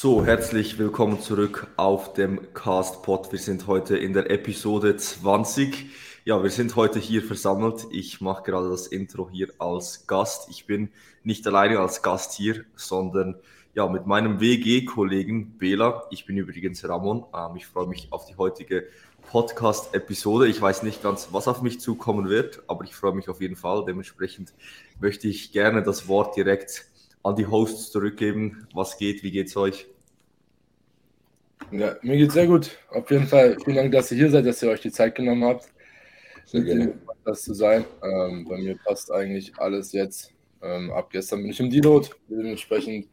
So, herzlich willkommen zurück auf dem Cast Pod. Wir sind heute in der Episode 20. Ja, wir sind heute hier versammelt. Ich mache gerade das Intro hier als Gast. Ich bin nicht alleine als Gast hier, sondern ja, mit meinem WG-Kollegen Bela. Ich bin übrigens Ramon. Ähm, ich freue mich auf die heutige Podcast-Episode. Ich weiß nicht ganz, was auf mich zukommen wird, aber ich freue mich auf jeden Fall. Dementsprechend möchte ich gerne das Wort direkt an die Hosts zurückgeben. Was geht? Wie geht's euch? Ja, mir geht's sehr gut. Auf jeden Fall vielen Dank, dass ihr hier seid, dass ihr euch die Zeit genommen habt, sehr gerne. das zu sein. Ähm, bei mir passt eigentlich alles jetzt. Ähm, ab gestern bin ich im Deload. Dementsprechend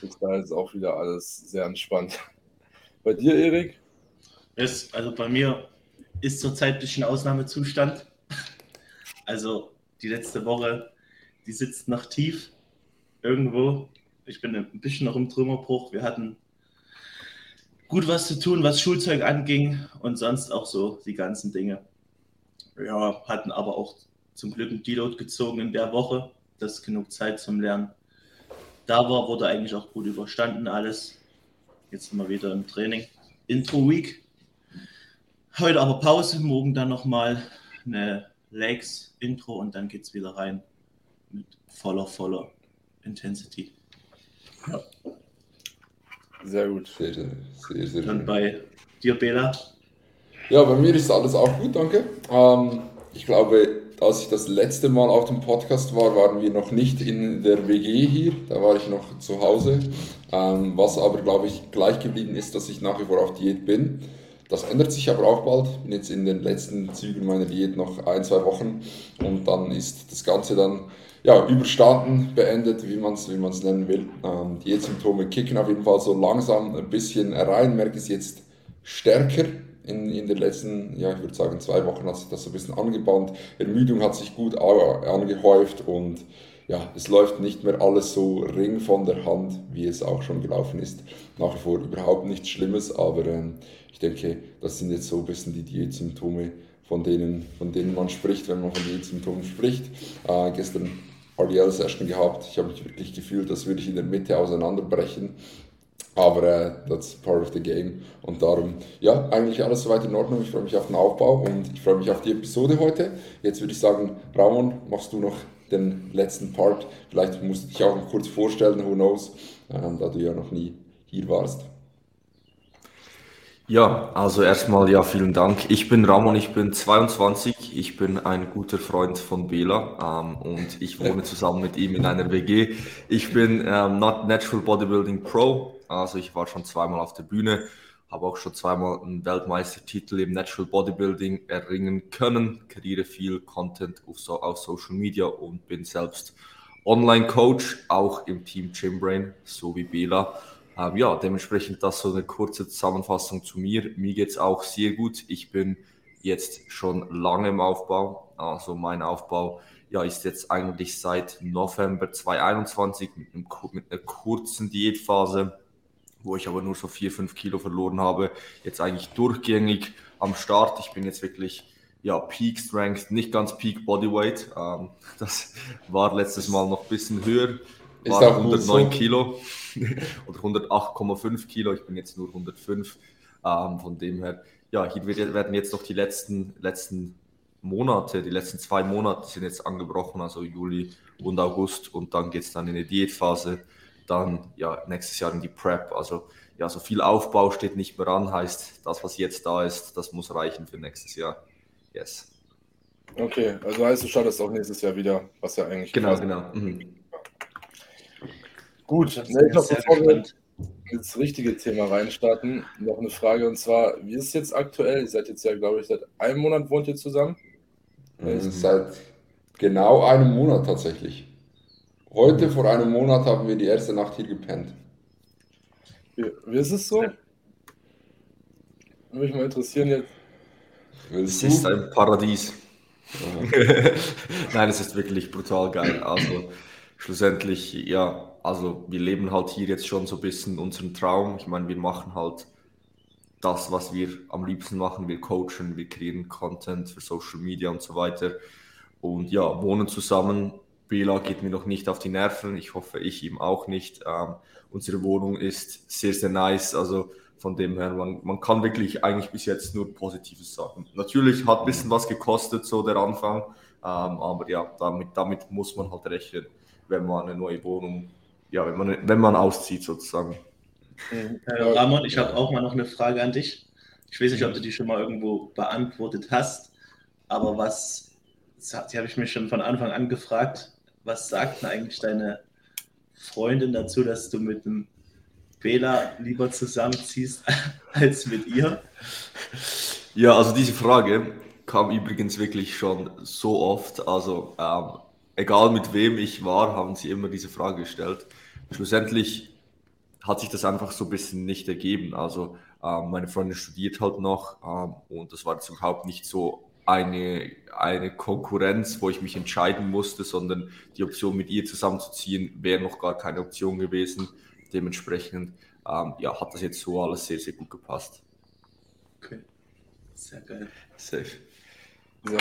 ist da jetzt auch wieder alles sehr entspannt. Bei dir, Erik? Ist, also bei mir ist zurzeit ein bisschen Ausnahmezustand. Also die letzte Woche, die sitzt noch tief irgendwo. Ich bin ein bisschen noch im Trümmerbruch. Wir hatten gut was zu tun, was Schulzeug anging und sonst auch so die ganzen Dinge. Ja, hatten aber auch zum Glück ein Deload gezogen in der Woche. Das ist genug Zeit zum Lernen. Da war, wurde eigentlich auch gut überstanden alles. Jetzt sind wir wieder im Training. Intro Week Heute aber Pause, morgen dann nochmal eine Legs Intro und dann geht es wieder rein mit voller, voller Intensity. Ja. Sehr gut. Sehr, sehr, sehr schön. Und bei dir, Bela? Ja, bei mir ist alles auch gut, danke. Ähm, ich glaube, als ich das letzte Mal auf dem Podcast war, waren wir noch nicht in der WG hier. Da war ich noch zu Hause. Ähm, was aber, glaube ich, gleich geblieben ist, dass ich nach wie vor auf Diät bin. Das ändert sich aber auch bald. Ich bin jetzt in den letzten Zügen meiner Diät noch ein, zwei Wochen und dann ist das Ganze dann ja, überstanden, beendet, wie man es wie nennen will. Ähm, Diätsymptome kicken auf jeden Fall so langsam ein bisschen rein, merke es jetzt stärker. In, in den letzten, ja, ich würde sagen, zwei Wochen hat sich das so ein bisschen angebahnt. Ermüdung hat sich gut angehäuft und ja, es läuft nicht mehr alles so ring von der Hand, wie es auch schon gelaufen ist. Nach wie vor überhaupt nichts Schlimmes, aber ähm, ich denke, das sind jetzt so ein bisschen die Diätsymptome, von denen, von denen man spricht, wenn man von Diätsymptomen spricht. Äh, gestern RDL-Session gehabt. Ich habe mich wirklich gefühlt, als würde ich in der Mitte auseinanderbrechen. Aber äh, that's part of the game. Und darum, ja, eigentlich alles soweit in Ordnung. Ich freue mich auf den Aufbau und ich freue mich auf die Episode heute. Jetzt würde ich sagen, Ramon, machst du noch den letzten Part. Vielleicht musst du dich auch noch kurz vorstellen, who knows, äh, da du ja noch nie hier warst. Ja, also erstmal ja, vielen Dank. Ich bin Ramon, ich bin 22, ich bin ein guter Freund von Bela ähm, und ich wohne zusammen mit ihm in einer WG. Ich bin ähm, Not Natural Bodybuilding Pro, also ich war schon zweimal auf der Bühne, habe auch schon zweimal einen Weltmeistertitel im Natural Bodybuilding erringen können, kreiere viel Content auf, so, auf Social Media und bin selbst Online-Coach, auch im Team Gymbrain, so wie Bela. Ähm, ja, dementsprechend das so eine kurze Zusammenfassung zu mir. Mir geht es auch sehr gut. Ich bin jetzt schon lange im Aufbau. Also mein Aufbau ja, ist jetzt eigentlich seit November 2021 mit, einem, mit einer kurzen Diätphase, wo ich aber nur so vier, fünf Kilo verloren habe. Jetzt eigentlich durchgängig am Start. Ich bin jetzt wirklich ja, Peak Strength, nicht ganz Peak Bodyweight. Ähm, das war letztes Mal noch ein bisschen höher war 109 so. Kilo oder 108,5 Kilo. Ich bin jetzt nur 105. Ähm, von dem her, ja, hier werden jetzt noch die letzten, letzten Monate, die letzten zwei Monate sind jetzt angebrochen, also Juli und August. Und dann geht es dann in die Diätphase. Dann ja, nächstes Jahr in die Prep. Also ja, so viel Aufbau steht nicht mehr an, heißt, das, was jetzt da ist, das muss reichen für nächstes Jahr. Yes. Okay, also heißt, du startest auch nächstes Jahr wieder, was ja eigentlich. Genau, genau. Mhm. Gut, ne, ich glaube, bevor wir ins richtige Thema reinstarten, noch eine Frage und zwar, wie ist es jetzt aktuell? Ihr seid jetzt ja, glaube ich, seit einem Monat wohnt ihr zusammen? Mhm, seit genau einem Monat tatsächlich. Heute vor einem Monat haben wir die erste Nacht hier gepennt. Wie, wie ist es so? Würde mich mal interessieren jetzt. Es ist ein Paradies. Nein, es ist wirklich brutal geil. Also schlussendlich, ja, also wir leben halt hier jetzt schon so ein bisschen unseren Traum. Ich meine, wir machen halt das, was wir am liebsten machen. Wir coachen, wir kreieren Content für Social Media und so weiter. Und ja, wohnen zusammen Bela geht mir noch nicht auf die Nerven. Ich hoffe, ich ihm auch nicht. Ähm, unsere Wohnung ist sehr, sehr nice. Also von dem her, man, man kann wirklich eigentlich bis jetzt nur Positives sagen. Natürlich hat ein bisschen was gekostet, so der Anfang. Ähm, aber ja, damit, damit muss man halt rechnen, wenn man eine neue Wohnung, ja, wenn man, wenn man auszieht sozusagen. Äh, Ramon, ich habe auch mal noch eine Frage an dich. Ich weiß nicht, ob du die schon mal irgendwo beantwortet hast, aber was, die habe ich mich schon von Anfang an gefragt, was sagt denn eigentlich deine Freundin dazu, dass du mit dem Bela lieber zusammenziehst als mit ihr? Ja, also diese Frage kam übrigens wirklich schon so oft. Also ähm, egal mit wem ich war, haben sie immer diese Frage gestellt. Schlussendlich hat sich das einfach so ein bisschen nicht ergeben. Also ähm, meine Freundin studiert halt noch ähm, und das war jetzt überhaupt nicht so eine, eine Konkurrenz, wo ich mich entscheiden musste, sondern die Option mit ihr zusammenzuziehen wäre noch gar keine Option gewesen. Dementsprechend ähm, ja, hat das jetzt so alles sehr, sehr gut gepasst. Okay, sehr geil. Safe.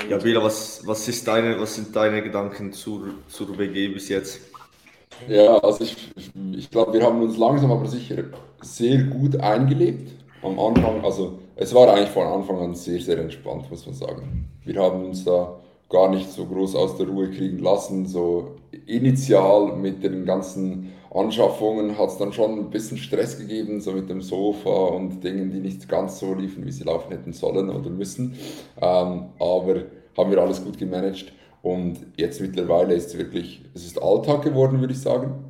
Ja, Bela, was, was, ist deine, was sind deine Gedanken zur, zur WG bis jetzt? Ja, also ich, ich glaube, wir haben uns langsam aber sicher sehr gut eingelebt. Am Anfang, also es war eigentlich von Anfang an sehr, sehr entspannt, muss man sagen. Wir haben uns da gar nicht so groß aus der Ruhe kriegen lassen. So initial mit den ganzen Anschaffungen hat es dann schon ein bisschen Stress gegeben, so mit dem Sofa und Dingen, die nicht ganz so liefen, wie sie laufen hätten sollen oder müssen. Ähm, aber haben wir alles gut gemanagt und jetzt mittlerweile ist es wirklich, es ist Alltag geworden, würde ich sagen.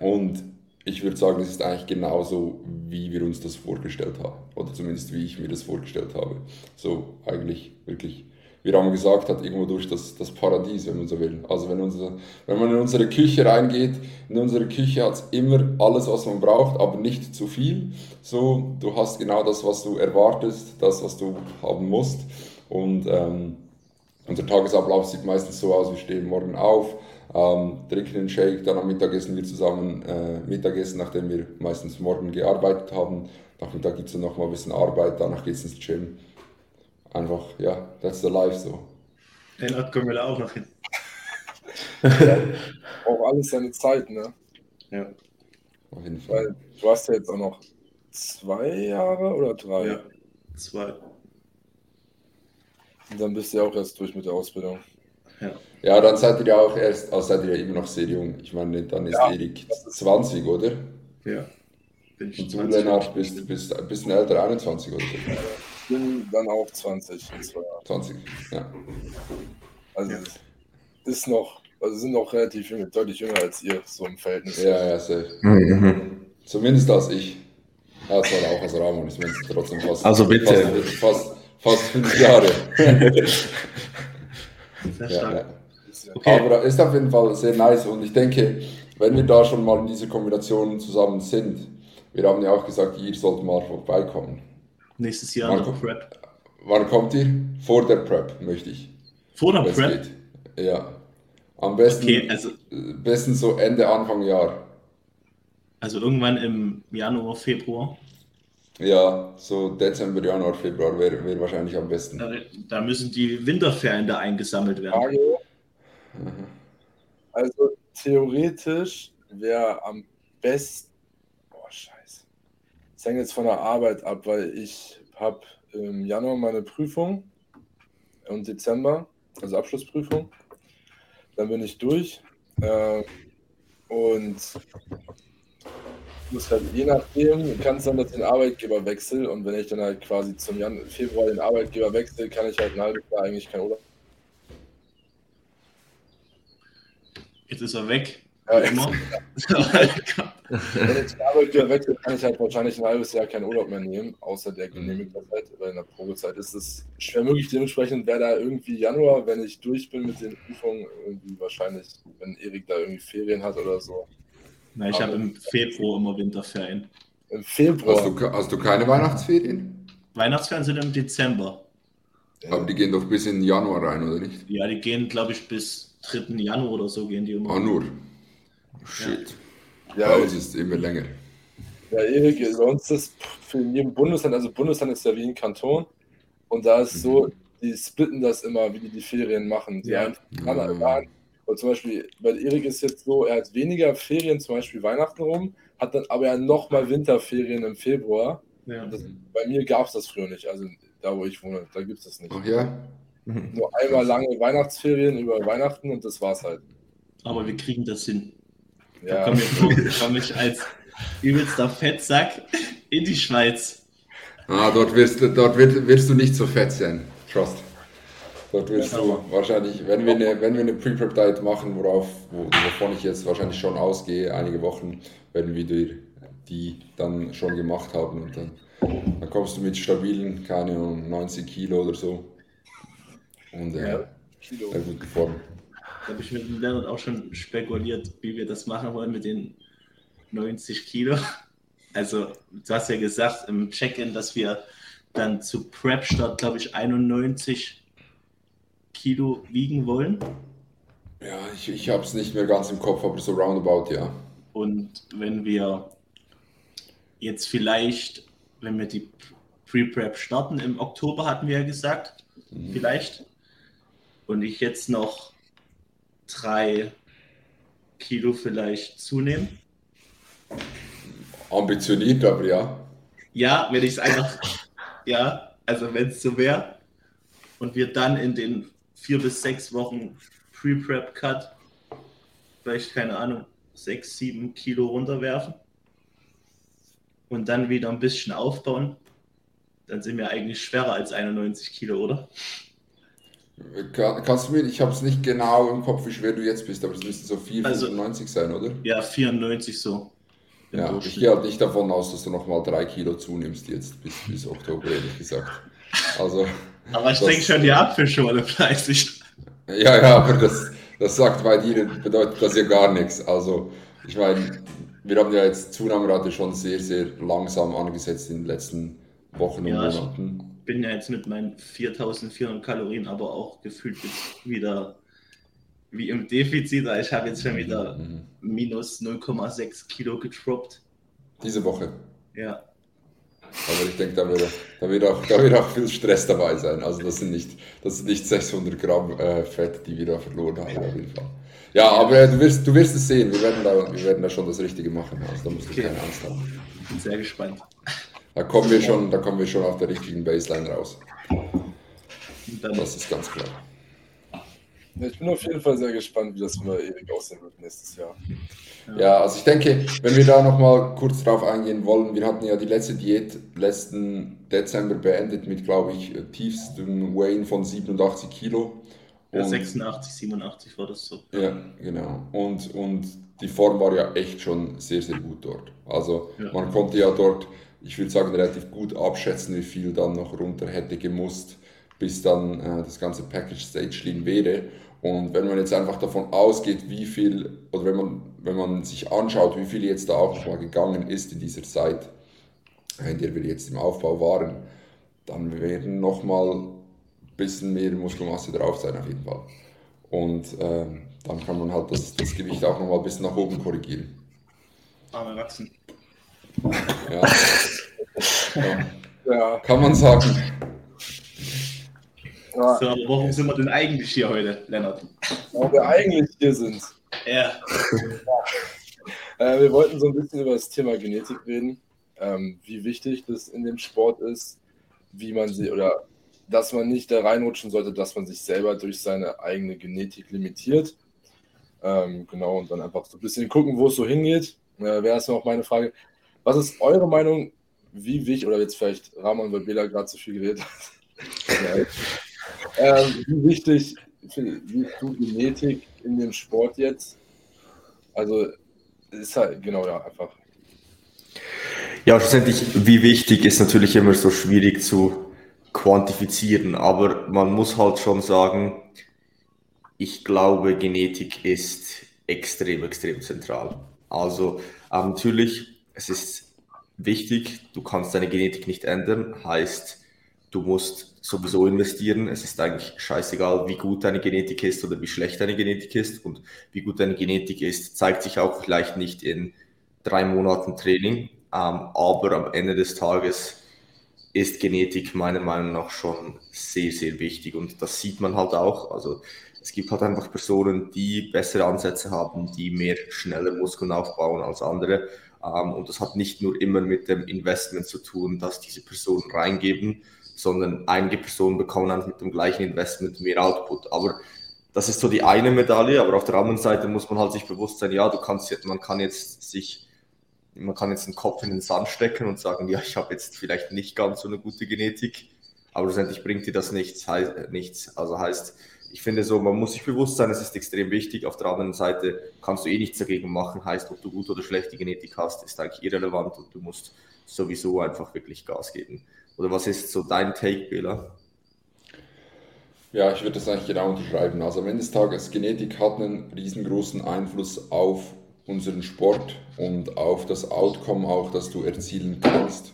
Und ich würde sagen, es ist eigentlich genauso, wie wir uns das vorgestellt haben. Oder zumindest wie ich mir das vorgestellt habe. So eigentlich wirklich wie Ram gesagt hat, irgendwo durch das, das Paradies, wenn man so will. Also wenn, unser, wenn man in unsere Küche reingeht, in unsere Küche hat es immer alles, was man braucht, aber nicht zu viel. So, du hast genau das, was du erwartest, das, was du haben musst. Und ähm, unser Tagesablauf sieht meistens so aus, wir stehen morgen auf, ähm, trinken einen Shake, dann am Mittag essen wir zusammen äh, Mittagessen, nachdem wir meistens morgen gearbeitet haben. Nachmittag gibt es dann noch mal ein bisschen Arbeit, danach geht es ins Gym einfach, ja, that's the life so. Den Ort kommen wir da auch noch hin. ja, auch alles seine Zeit, ne? Ja. Auf jeden Fall. Weil du hast ja jetzt auch noch zwei Jahre oder drei? Ja, zwei. Und dann bist du ja auch erst durch mit der Ausbildung. Ja. Ja, dann seid ihr ja auch erst, also seid ihr ja immer noch sehr jung. Ich meine, dann ist ja, Erik 20, oder? Ja. Bin ich Und du, Lennart, bist, bist ein bisschen älter, 21 oder so bin dann auch 20 in 20, ja. Also ja. ist noch, also sind noch relativ jung, deutlich jünger als ihr, so im Verhältnis. Ja, ja, safe. Mhm. Zumindest als ich. Ja, das war auch als Ramon, ich meine, trotzdem fast, also bitte. fast, fast, fast fünf Jahre. Sehr stark. Ja, ja. Okay. Aber ist auf jeden Fall sehr nice und ich denke, wenn wir da schon mal in dieser Kombination zusammen sind, wir haben ja auch gesagt, ihr sollt mal vorbeikommen. Nächstes Jahr wann, Prep. Wann kommt ihr? Vor der Prep, möchte ich. Vor der Prep? Geht. Ja. Am besten, okay, also, besten so Ende, Anfang Jahr. Also irgendwann im Januar, Februar? Ja, so Dezember, Januar, Februar wäre wär wahrscheinlich am besten. Da, da, müssen die Winterferien da eingesammelt werden. Frage. Mhm. Also theoretisch wäre am besten es hängt jetzt von der Arbeit ab, weil ich habe im Januar meine Prüfung und Dezember, also Abschlussprüfung. Dann bin ich durch. Äh, und muss halt je nachdem, kann es ich den Arbeitgeber wechsle und wenn ich dann halt quasi zum Jan Februar den Arbeitgeber wechsle, kann ich halt ein halbes Jahr eigentlich kein Urlaub. Jetzt ist er weg. Ja, immer. Wenn ich die Arbeitgeber wechsle, kann ich halt wahrscheinlich ein halbes Jahr keinen Urlaub mehr nehmen, außer der genehmigten Zeit, weil in der Probezeit ist es schwer möglich. Dementsprechend wäre da irgendwie Januar, wenn ich durch bin mit den Prüfungen, irgendwie wahrscheinlich, wenn Erik da irgendwie Ferien hat oder so. Na, ich habe im Februar immer Winterferien. Im Februar? Hast du, hast du keine Weihnachtsferien? Weihnachtsferien sind im Dezember. Aber die gehen doch bis in Januar rein, oder nicht? Ja, die gehen, glaube ich, bis 3. Januar oder so gehen die immer. Ah, nur. Shit. Ja, Bei uns ist es immer länger. Ja, Erik, sonst ist für jeden Bundesland, also Bundesland ist ja wie ein Kanton. Und da ist mhm. so, die splitten das immer, wie die die Ferien machen. Die ja. mhm. Und zum Beispiel bei Erik ist jetzt so, er hat weniger Ferien, zum Beispiel Weihnachten rum, hat dann aber ja nochmal Winterferien im Februar. Ja. Das, bei mir gab es das früher nicht. Also da, wo ich wohne, da gibt es das nicht. Ach ja? Nur einmal lange Weihnachtsferien über Weihnachten und das war's halt. Aber wir kriegen das hin. Da Ja, komme ich, komm ich als übelster Fettsack in die Schweiz. Ah, dort wirst, du- dort wird, wirst du nicht so fett sein. Trust. Dort wirst Ja, du wahrscheinlich, wenn wir eine, wenn wir eine Pre-Prep-Diet machen, worauf, wo, wovon ich jetzt wahrscheinlich schon ausgehe, einige Wochen, werden wir die, die dann schon gemacht haben und dann, dann kommst du mit stabilen, keine Ahnung, 90 Kilo oder so. Und äh, Ja. Kilo. sehr gute Form. Habe ich mit dem Leonard auch schon spekuliert, wie wir das machen wollen mit den 90 Kilo. Also, du hast ja gesagt im Check-in, dass wir dann zu Prep-Start, glaube ich, 91 Kilo wiegen wollen. Ja, ich, ich habe es nicht mehr ganz im Kopf, aber so roundabout, ja. Und wenn wir jetzt vielleicht, wenn wir die Pre-Prep starten, im Oktober hatten wir ja gesagt, vielleicht, und ich jetzt noch drei Kilo vielleicht zunehme. Ambitioniert, aber ja. Ja, wenn ich es einfach, ja, also wenn es so wäre, und wir dann in den vier bis sechs Wochen Pre-Prep-Cut vielleicht, keine Ahnung, sechs, sieben Kilo runterwerfen und dann wieder ein bisschen aufbauen, dann sind wir eigentlich schwerer als 91 Kilo, oder? Kann, kannst du mir, ich habe es nicht genau im Kopf, wie schwer du jetzt bist, aber es müssten so 4,95 Also- sein, oder? Ja, 94 so. Ja, ich gehe halt nicht davon aus, dass du nochmal drei Kilo zunimmst jetzt bis, bis Oktober, ehrlich gesagt. Also, Aber ich denke schon die Apfelschorle fleißig. ja, ja, aber das, das sagt bei dir, bedeutet das ja gar nichts. Also, ich meine, wir haben ja jetzt Zunahmerate schon sehr, sehr langsam angesetzt in den letzten Wochen und Ja, Monaten. Bin ja jetzt mit meinen 4400 Kalorien aber auch gefühlt jetzt wieder wie im Defizit. Ich habe jetzt schon wieder Mhm. minus 0,6 Kilo getroppt. Diese Woche. Ja, Aber ich denke, da wird, da, wird auch, da wird auch viel Stress dabei sein. Also das sind nicht, das sind nicht 600 Gramm äh, Fett, die wir da verloren haben, auf jeden Fall. Ja, aber du wirst, du wirst es sehen. Wir werden, da, wir werden da schon das Richtige machen. Also da musst du Okay. keine Angst haben. bin sehr gespannt. Da kommen wir schon, da kommen wir schon auf der richtigen Baseline raus. Das ist ganz klar. Ich bin auf jeden Fall sehr gespannt, wie das bei Erik aussehen wird nächstes Jahr. Ja, also ich denke, wenn wir da nochmal kurz drauf eingehen wollen, wir hatten ja die letzte Diät letzten Dezember beendet mit, glaube ich, tiefstem Weighing von 87 Kilo. ja, Und- 86, 87 war das so. Ja, genau. Und, und die Form war ja echt schon sehr, sehr gut dort. Also Ja. man konnte ja dort, ich würde sagen, relativ gut abschätzen, wie viel dann noch runter hätte gemusst, bis dann äh, das ganze Package Stage Lean wäre. Und wenn man jetzt einfach davon ausgeht, wie viel, oder wenn man, wenn man sich anschaut, wie viel jetzt da auch nochmal gegangen ist in dieser Zeit, in der wir jetzt im Aufbau waren, dann werden nochmal ein bisschen mehr Muskelmasse drauf sein auf jeden Fall. Und ähm, dann kann man halt das, das Gewicht auch nochmal ein bisschen nach oben korrigieren. Arme wachsen. Ja. ja. Ja, Kann man sagen. ja So, aber warum sind wir denn eigentlich hier heute, Lennart? wo wir eigentlich hier sind. Ja, Äh, wir wollten so ein bisschen über das Thema Genetik reden, ähm, wie wichtig das in dem Sport ist, wie man sie oder dass man nicht da reinrutschen sollte, dass man sich selber durch seine eigene Genetik limitiert. Ähm, genau, und dann einfach so ein bisschen gucken, wo es so hingeht. Äh, Wäre erstmal auch meine Frage, was ist eure Meinung, wie wichtig, oder jetzt vielleicht Ramon, weil Bela gerade zu viel geredet hat, ähm, wie wichtig siehst du Genetik in dem Sport jetzt? Also ist halt, genau, ja, einfach. Ja, schlussendlich, wie wichtig ist natürlich immer so schwierig zu quantifizieren, aber man muss halt schon sagen, ich glaube, Genetik ist extrem, extrem zentral. Also ähm, natürlich, es ist wichtig, du kannst deine Genetik nicht ändern, heißt, du musst sowieso investieren. Es ist eigentlich scheißegal, wie gut deine Genetik ist oder wie schlecht deine Genetik ist. Und wie gut deine Genetik ist, zeigt sich auch vielleicht nicht in drei Monaten Training. Ähm, aber am Ende des Tages ist Genetik meiner Meinung nach schon sehr, sehr wichtig. Und das sieht man halt auch. Also es gibt halt einfach Personen, die bessere Ansätze haben, die mehr schneller Muskeln aufbauen als andere. Ähm, und das hat nicht nur immer mit dem Investment zu tun, dass diese Personen reingeben, sondern einige Personen bekommen dann mit dem gleichen Investment mehr Output. Aber das ist so die eine Medaille, aber auf der anderen Seite muss man halt sich bewusst sein, ja, du kannst jetzt, man kann jetzt sich, man kann jetzt den Kopf in den Sand stecken und sagen, ja, ich habe jetzt vielleicht nicht ganz so eine gute Genetik, aber schlussendlich bringt dir das nichts, nichts. Also heißt, ich finde so, man muss sich bewusst sein, es ist extrem wichtig. Auf der anderen Seite kannst du eh nichts dagegen machen. Heißt, ob du gute oder schlechte Genetik hast, ist eigentlich irrelevant und du musst sowieso einfach wirklich Gas geben. Oder was ist so dein Take, Bela? Ja, ich würde das eigentlich genau unterschreiben. Also am Ende des Tages, Genetik hat einen riesengroßen Einfluss auf unseren Sport und auf das Outcome auch, das du erzielen kannst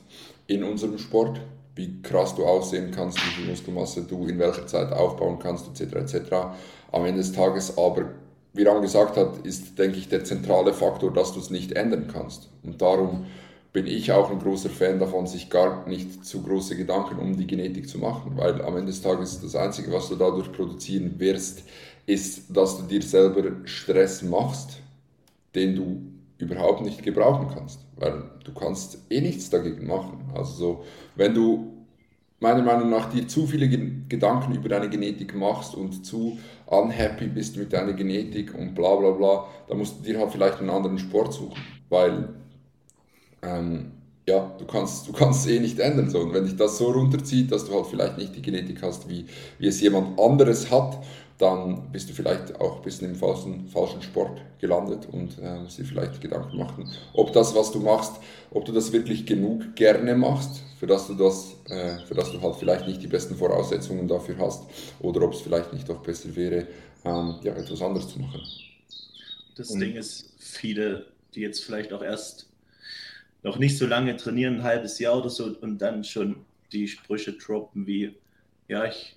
in unserem Sport wie krass du aussehen kannst, wie viel Muskelmasse du in welcher Zeit aufbauen kannst, etc. etc. Am Ende des Tages aber, wie Ram gesagt hat, ist, denke ich, der zentrale Faktor, dass du es nicht ändern kannst. Und darum bin ich auch ein großer Fan davon, sich gar nicht zu große Gedanken um die Genetik zu machen, weil am Ende des Tages das Einzige, was du dadurch produzieren wirst, ist, dass du dir selber Stress machst, den du überhaupt nicht gebrauchen kannst, weil du kannst eh nichts dagegen machen. Also so, wenn du meiner Meinung nach dir zu viele Gedanken über deine Genetik machst und zu unhappy bist mit deiner Genetik und bla bla bla, dann musst du dir halt vielleicht einen anderen Sport suchen, weil ähm, ja, du kannst, du kannst es eh nicht ändern. So. Und wenn dich das so runterzieht, dass du halt vielleicht nicht die Genetik hast, wie, wie es jemand anderes hat, dann bist du vielleicht auch ein bisschen im falschen, falschen Sport gelandet und äh, dir vielleicht Gedanken machen, ob das, was du machst, ob du das wirklich genug gerne machst, für das du das, äh, für das du halt vielleicht nicht die besten Voraussetzungen dafür hast, oder ob es vielleicht nicht doch besser wäre, ähm, ja, etwas anderes zu machen. Das und Ding ist, viele, die jetzt vielleicht auch erst noch nicht so lange trainieren, ein halbes Jahr oder so, und dann schon die Sprüche droppen wie, ja, ich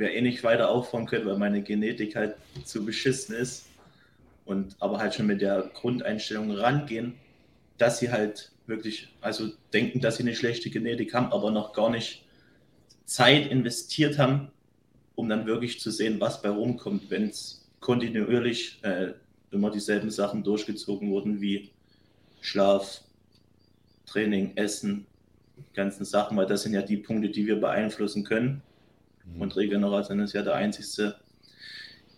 wir eh nicht weiter aufbauen können, weil meine Genetik halt zu beschissen ist. Und aber halt schon mit der Grundeinstellung rangehen, dass sie halt wirklich, also denken, dass sie eine schlechte Genetik haben, aber noch gar nicht Zeit investiert haben, um dann wirklich zu sehen, was bei rumkommt, wenn es kontinuierlich äh, immer dieselben Sachen durchgezogen wurden wie Schlaf, Training, Essen, ganzen Sachen, weil das sind ja die Punkte, die wir beeinflussen können. Mhm. Und Regeneration ist ja der einzigste,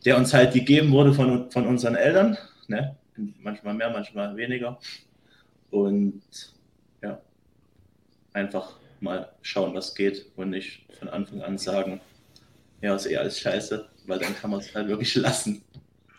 der uns halt gegeben wurde von, von unseren Eltern. Ne? Manchmal mehr, manchmal weniger. Und ja, einfach mal schauen, was geht und nicht von Anfang an sagen, ja, ist eh alles scheiße, weil dann kann man es halt wirklich lassen.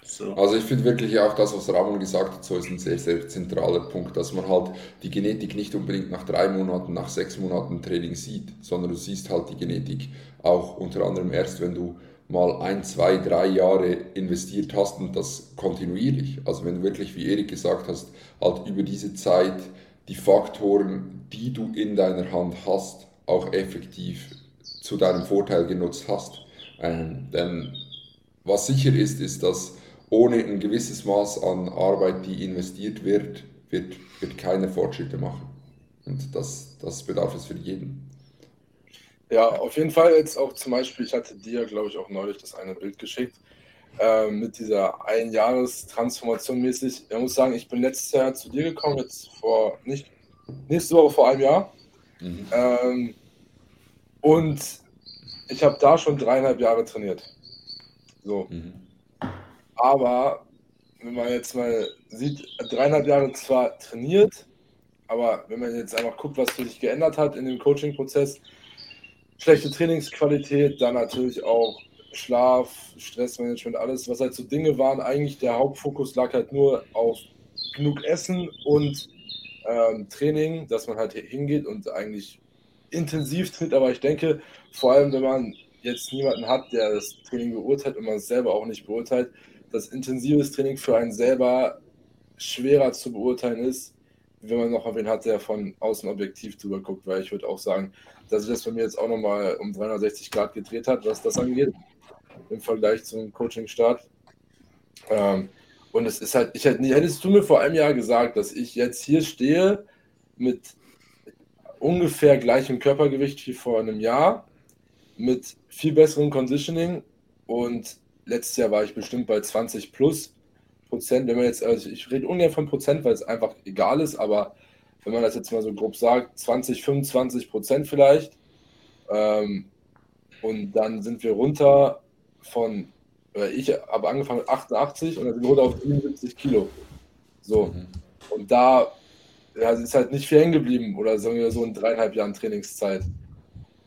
So. Also ich finde wirklich auch das, was Ramon gesagt hat, so ist ein sehr, sehr zentraler Punkt, dass man halt die Genetik nicht unbedingt nach drei Monaten, nach sechs Monaten Training sieht, sondern du siehst halt die Genetik auch unter anderem erst, wenn du mal ein, zwei, drei Jahre investiert hast und das kontinuierlich. Also wenn du wirklich, wie Erik gesagt hast, halt über diese Zeit die Faktoren, die du in deiner Hand hast, auch effektiv zu deinem Vorteil genutzt hast. Ähm, denn was sicher ist, ist, dass ohne ein gewisses Maß an Arbeit, die investiert wird, wird, wird keine Fortschritte machen. Und das, das bedarf es für jeden. Ja, auf jeden Fall jetzt auch zum Beispiel, ich hatte dir, glaube ich, auch neulich das eine Bild geschickt, äh, mit dieser Einjahrestransformation mäßig. Ich muss sagen, ich bin letztes Jahr zu dir gekommen, jetzt vor, nicht, nächste Woche vor einem Jahr. Mhm. Ähm, und ich habe da schon dreieinhalb Jahre trainiert. So. Mhm. Aber wenn man jetzt mal sieht, dreieinhalb Jahre zwar trainiert, aber wenn man jetzt einfach guckt, was sich geändert hat in dem Coaching-Prozess, schlechte Trainingsqualität, dann natürlich auch Schlaf, Stressmanagement, alles, was halt so Dinge waren. Eigentlich der Hauptfokus lag halt nur auf genug Essen und ähm, Training, dass man halt hingeht und eigentlich intensiv trainiert. Aber ich denke, vor allem, wenn man jetzt niemanden hat, der das Training beurteilt und man es selber auch nicht beurteilt, dass intensives Training für einen selber schwerer zu beurteilen ist, wenn man noch wen hat, der von außen objektiv drüber guckt, weil ich würde auch sagen, dass sich das bei mir jetzt auch nochmal um 360 Grad gedreht hat, was das angeht, im Vergleich zum Coaching-Start. Ähm, und es ist halt, ich hätte, hättest du mir vor einem Jahr gesagt, dass ich jetzt hier stehe mit ungefähr gleichem Körpergewicht wie vor einem Jahr, mit viel besserem Conditioning und letztes Jahr war ich bestimmt bei 20 plus Prozent. Wenn man jetzt, also ich rede ungern von Prozent, weil es einfach egal ist, aber wenn man das jetzt mal so grob sagt, 20, 25 Prozent vielleicht. Ähm, und dann sind wir runter von, ich habe angefangen mit 88 und dann sind wir runter auf 77 Kilo. So. Mhm. Und da ja, ist halt nicht viel hängen geblieben oder sagen wir so in dreieinhalb Jahren Trainingszeit.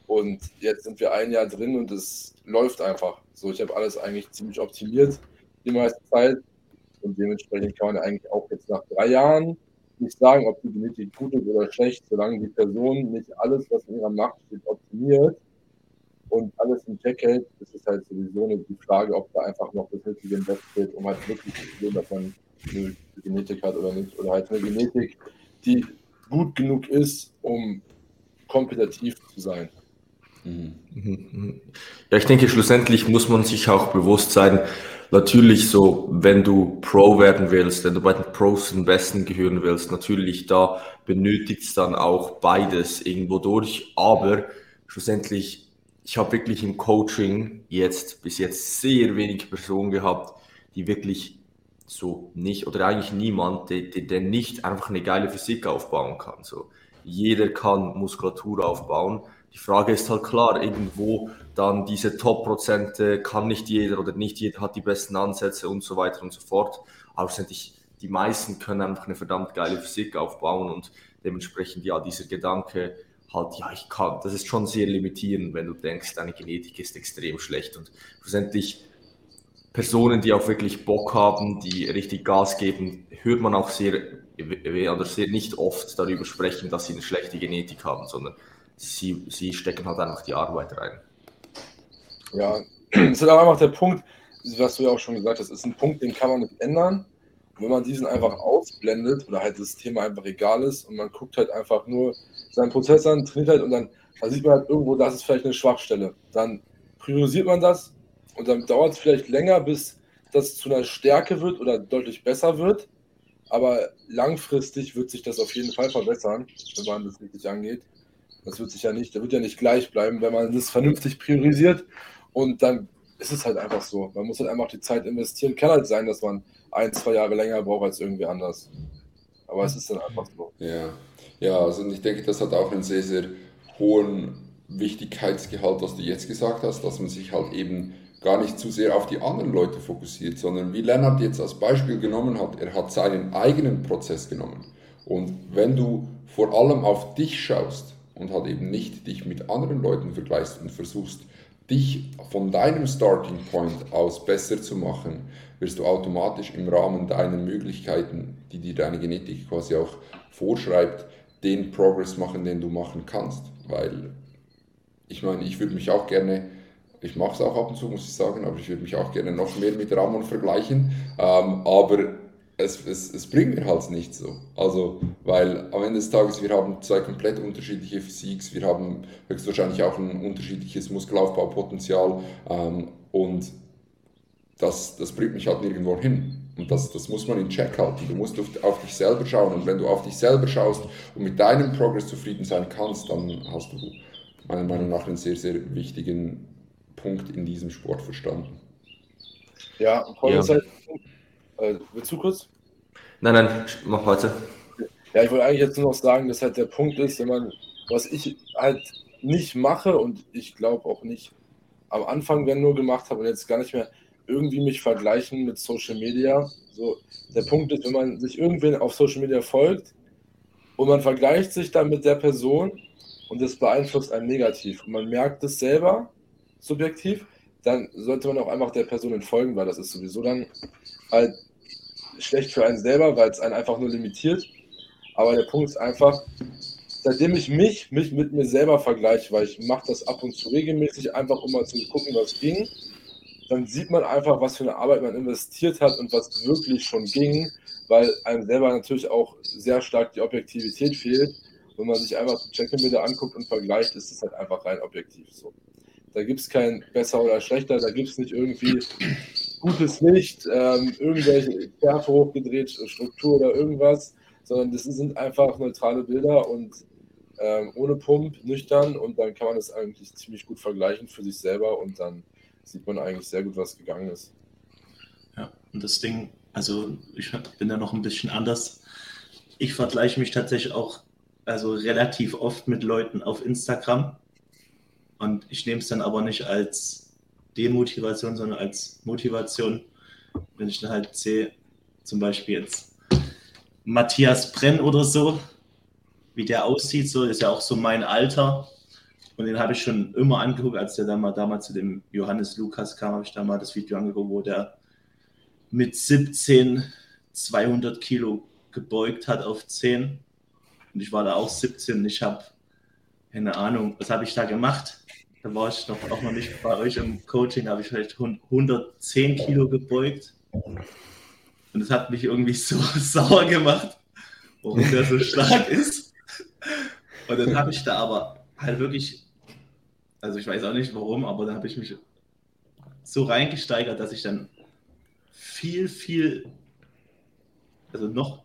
Und jetzt sind wir ein Jahr drin und es läuft einfach. So, ich habe alles eigentlich ziemlich optimiert die meiste Zeit. Und dementsprechend kann man eigentlich auch jetzt nach drei Jahren nicht sagen, ob die Genetik gut ist oder schlecht, solange die Person nicht alles, was in ihrer Macht steht, optimiert und alles im Check hält, ist es halt sowieso die Frage, ob da einfach noch das im Bett steht, um halt wirklich zu sehen, dass man eine Genetik hat oder nicht. Oder halt eine Genetik, die gut genug ist, um kompetitiv zu sein. Mhm. Ja, ich denke, schlussendlich muss man sich auch bewusst sein, natürlich so, wenn du Pro werden willst, wenn du bei den Pros den Besten gehören willst, natürlich da benötigt es dann auch beides irgendwo durch, aber schlussendlich, ich habe wirklich im Coaching jetzt bis jetzt sehr wenig Personen gehabt, die wirklich so nicht oder eigentlich niemand, der, der nicht einfach eine geile Physik aufbauen kann. So jeder kann Muskulatur aufbauen die Frage ist halt klar, irgendwo dann diese Top-Prozente kann nicht jeder oder nicht jeder hat die besten Ansätze und so weiter und so fort. Aber schlussendlich, die meisten können einfach eine verdammt geile Physik aufbauen und dementsprechend, ja, dieser Gedanke halt, ja, ich kann, das ist schon sehr limitierend, wenn du denkst, deine Genetik ist extrem schlecht und schlussendlich Personen, die auch wirklich Bock haben, die richtig Gas geben, hört man auch sehr, oder sehr nicht oft darüber sprechen, dass sie eine schlechte Genetik haben, sondern sie, sie stecken halt einfach die Arbeit rein. Ja, das ist auch einfach der Punkt, was du ja auch schon gesagt hast, ist ein Punkt, den kann man nicht ändern. Und wenn man diesen einfach ausblendet oder halt das Thema einfach egal ist und man guckt halt einfach nur seinen Prozess an, trainiert halt und dann, dann sieht man halt irgendwo, das ist vielleicht eine Schwachstelle. Dann priorisiert man das und dann dauert es vielleicht länger, bis das zu einer Stärke wird oder deutlich besser wird. Aber langfristig wird sich das auf jeden Fall verbessern, wenn man das richtig angeht. Das wird sich ja nicht, der wird ja nicht gleich bleiben, wenn man das vernünftig priorisiert. Und dann ist es halt einfach so. Man muss halt einfach die Zeit investieren. Kann halt sein, dass man ein, zwei Jahre länger braucht als irgendwie anders. Aber es ist dann einfach so. Ja, ja also ich denke, das hat auch einen sehr, sehr hohen Wichtigkeitsgehalt, was du jetzt gesagt hast, dass man sich halt eben gar nicht zu sehr auf die anderen Leute fokussiert, sondern wie Lennart jetzt als Beispiel genommen hat, er hat seinen eigenen Prozess genommen. Und wenn du vor allem auf dich schaust, und halt eben nicht dich mit anderen Leuten vergleichst und versuchst, dich von deinem Starting Point aus besser zu machen, wirst du automatisch im Rahmen deiner Möglichkeiten, die dir deine Genetik quasi auch vorschreibt, den Progress machen, den du machen kannst. Weil ich meine, ich würde mich auch gerne, ich mache es auch ab und zu, muss ich sagen, aber ich würde mich auch gerne noch mehr mit Ramon vergleichen. Ähm, aber es, es, es bringt mir halt nicht so. Also, weil am Ende des Tages, wir haben zwei komplett unterschiedliche Physiks, wir haben höchstwahrscheinlich auch ein unterschiedliches Muskelaufbaupotenzial ähm, und das, das bringt mich halt nirgendwo hin. Und das, das muss man in Check halten. Du musst auf, auf dich selber schauen. Und wenn du auf dich selber schaust und mit deinem Progress zufrieden sein kannst, dann hast du meiner Meinung nach einen sehr, sehr wichtigen Punkt in diesem Sport verstanden. Ja, Paul ja. ist halt äh, willst du kurz? Nein, nein, mach weiter. Ja, ich wollte eigentlich jetzt nur noch sagen, dass halt der Punkt ist, wenn man, was ich halt nicht mache und ich glaube auch nicht am Anfang, wenn nur gemacht habe und jetzt gar nicht mehr irgendwie mich vergleichen mit Social Media. So, der Punkt ist, wenn man sich irgendwen auf Social Media folgt und man vergleicht sich dann mit der Person und das beeinflusst einen negativ und man merkt es selber subjektiv, dann sollte man auch einfach der Person entfolgen, weil das ist sowieso dann halt schlecht für einen selber, weil es einen einfach nur limitiert. Aber der Punkt ist einfach, seitdem ich mich, mich mit mir selber vergleiche, weil ich mache das ab und zu regelmäßig, einfach um mal zu gucken, was ging, dann sieht man einfach, was für eine Arbeit man investiert hat und was wirklich schon ging, weil einem selber natürlich auch sehr stark die Objektivität fehlt. Wenn man sich einfach die Check-In-Bilder anguckt und vergleicht, ist es halt einfach rein objektiv so. Da gibt es kein besser oder schlechter, da gibt es nicht irgendwie gutes Licht, ähm, irgendwelche Schärfe hochgedreht, Struktur oder irgendwas, sondern das sind einfach neutrale Bilder und ähm, ohne Pump, nüchtern und dann kann man das eigentlich ziemlich gut vergleichen für sich selber und dann sieht man eigentlich sehr gut, was gegangen ist. Ja, und das Ding, also ich bin da noch ein bisschen anders. Ich vergleiche mich tatsächlich auch also relativ oft mit Leuten auf Instagram. Und ich nehme es dann aber nicht als Demotivation, sondern als Motivation, wenn ich dann halt sehe, zum Beispiel jetzt Matthias Brenn oder so, wie der aussieht, so ist ja auch so mein Alter. Und den habe ich schon immer angeguckt, als der da mal damals zu dem Johannes Lukas kam, habe ich da mal das Video angeguckt, wo der mit 17 200 Kilo gebeugt hat auf 10. Und ich war da auch 17 und ich habe keine Ahnung, was habe ich da gemacht? Da war ich noch, auch noch nicht bei euch im Coaching, da habe ich vielleicht 110 Kilo gebeugt. Und das hat mich irgendwie so sauer gemacht, warum der so stark ist. Und dann habe ich da aber halt wirklich, also ich weiß auch nicht warum, aber dann habe ich mich so reingesteigert, dass ich dann viel, viel, also noch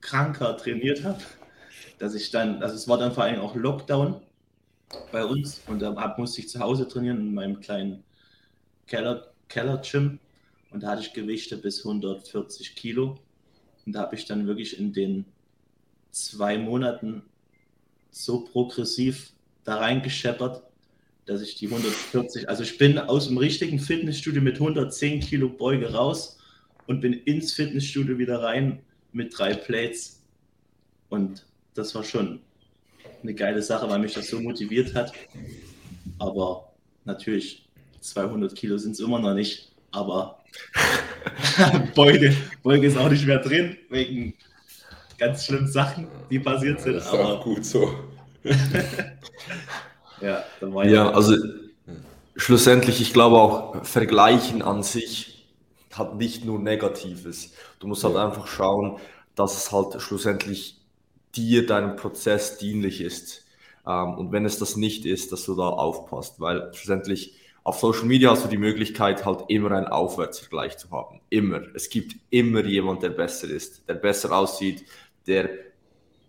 kranker trainiert habe, dass ich dann, also es war dann vor allem auch Lockdown bei uns und da musste ich zu Hause trainieren in meinem kleinen Keller, Keller-Gym und da hatte ich Gewichte bis 140 Kilo. Und da habe ich dann wirklich in den zwei Monaten so progressiv da reingescheppert, dass ich die 140, also ich bin aus dem richtigen Fitnessstudio mit 110 Kilo Beuge raus und bin ins Fitnessstudio wieder rein mit drei Plates. Und das war schon eine geile Sache, weil mich das so motiviert hat. Aber natürlich, 200 Kilo sind es immer noch nicht. Aber Beuge, Beuge ist auch nicht mehr drin, wegen ganz schlimmen Sachen, die passiert sind. Das ist aber auch gut so. ja, ja also schlussendlich, ich glaube auch, Vergleichen an sich hat nicht nur Negatives. Du musst halt ja. einfach schauen, dass es halt schlussendlich dir, deinem Prozess dienlich ist. Ähm, und wenn es das nicht ist, dass du da aufpasst, weil schlussendlich auf Social Media hast du die Möglichkeit, halt immer einen Aufwärtsvergleich zu haben. Immer. Es gibt immer jemand, der besser ist, der besser aussieht, der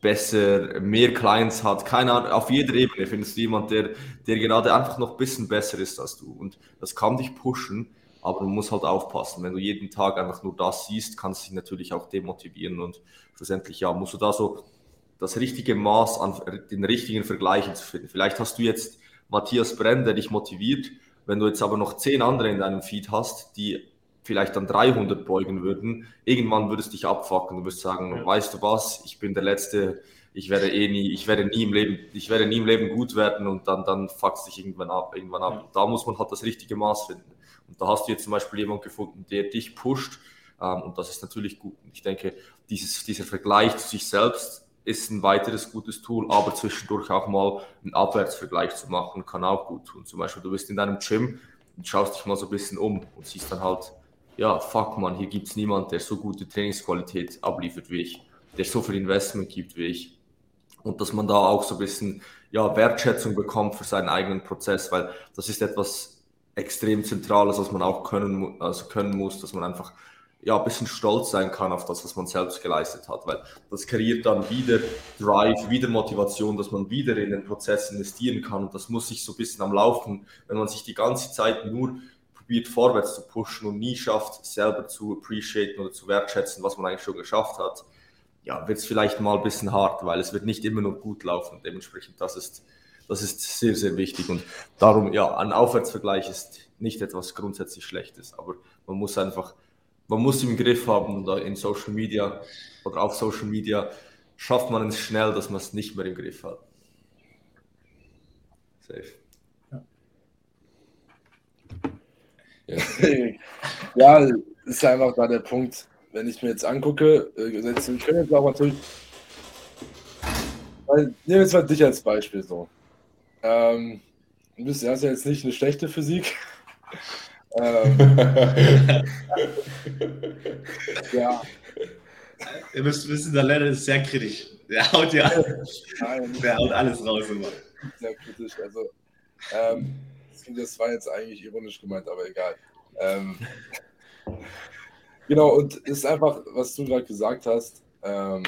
besser, mehr Clients hat. Keine Ahnung, auf jeder Ebene findest du jemand, der, der gerade einfach noch ein bisschen besser ist als du. Und das kann dich pushen, aber du musst halt aufpassen. Wenn du jeden Tag einfach nur das siehst, kannst du dich natürlich auch demotivieren und schlussendlich, ja, musst du da so das richtige Maß an den richtigen Vergleichen zu finden. Vielleicht hast du jetzt Matthias Brenn, der dich motiviert, wenn du jetzt aber noch zehn andere in deinem Feed hast, die vielleicht dann 300 beugen würden, irgendwann würdest du dich abfacken. Du wirst sagen, ja. weißt du was, ich bin der Letzte, ich werde eh nie, ich werde nie im Leben, ich werde nie im Leben gut werden und dann, dann fuckst dich irgendwann ab, irgendwann ab. Ja. Da muss man halt das richtige Maß finden. Und da hast du jetzt zum Beispiel jemanden gefunden, der dich pusht, ähm, und das ist natürlich gut. Ich denke, dieses, dieser Vergleich zu sich selbst ist ein weiteres gutes Tool, aber zwischendurch auch mal einen Abwärtsvergleich zu machen, kann auch gut tun. Zum Beispiel, du bist in deinem Gym und schaust dich mal so ein bisschen um und siehst dann halt, ja, fuck man, hier gibt es niemanden, der so gute Trainingsqualität abliefert wie ich, der so viel Investment gibt wie ich. Und dass man da auch so ein bisschen ja, Wertschätzung bekommt für seinen eigenen Prozess, weil das ist etwas extrem Zentrales, was man auch können, also können muss, dass man einfach ja, ein bisschen stolz sein kann auf das, was man selbst geleistet hat, weil das kreiert dann wieder Drive, wieder Motivation, dass man wieder in den Prozess investieren kann und das muss sich so ein bisschen am Laufen, wenn man sich die ganze Zeit nur probiert vorwärts zu pushen und nie schafft, selber zu appreciaten oder zu wertschätzen, was man eigentlich schon geschafft hat, ja, wird es vielleicht mal ein bisschen hart, weil es wird nicht immer nur gut laufen. Dementsprechend, das ist, das ist sehr, sehr wichtig und darum, ja, ein Aufwärtsvergleich ist nicht etwas grundsätzlich Schlechtes, aber man muss einfach man muss im Griff haben und in Social Media oder auf Social Media schafft man es schnell, dass man es nicht mehr im Griff hat. Safe. Ja. ja, ist einfach da der Punkt. Wenn ich mir jetzt angucke, äh, wir können jetzt auch natürlich. Nehmen wir jetzt mal dich als Beispiel so. Ähm, du hast ja jetzt nicht eine schlechte Physik. Ähm, ja. Ihr müsst wissen, der Lennon ist sehr kritisch. Der haut ja Nein, der haut alles raus immer. Sehr kritisch. Also, ähm, das war jetzt eigentlich ironisch gemeint, aber egal. Ähm, genau, und ist einfach, was du gerade gesagt hast, ähm,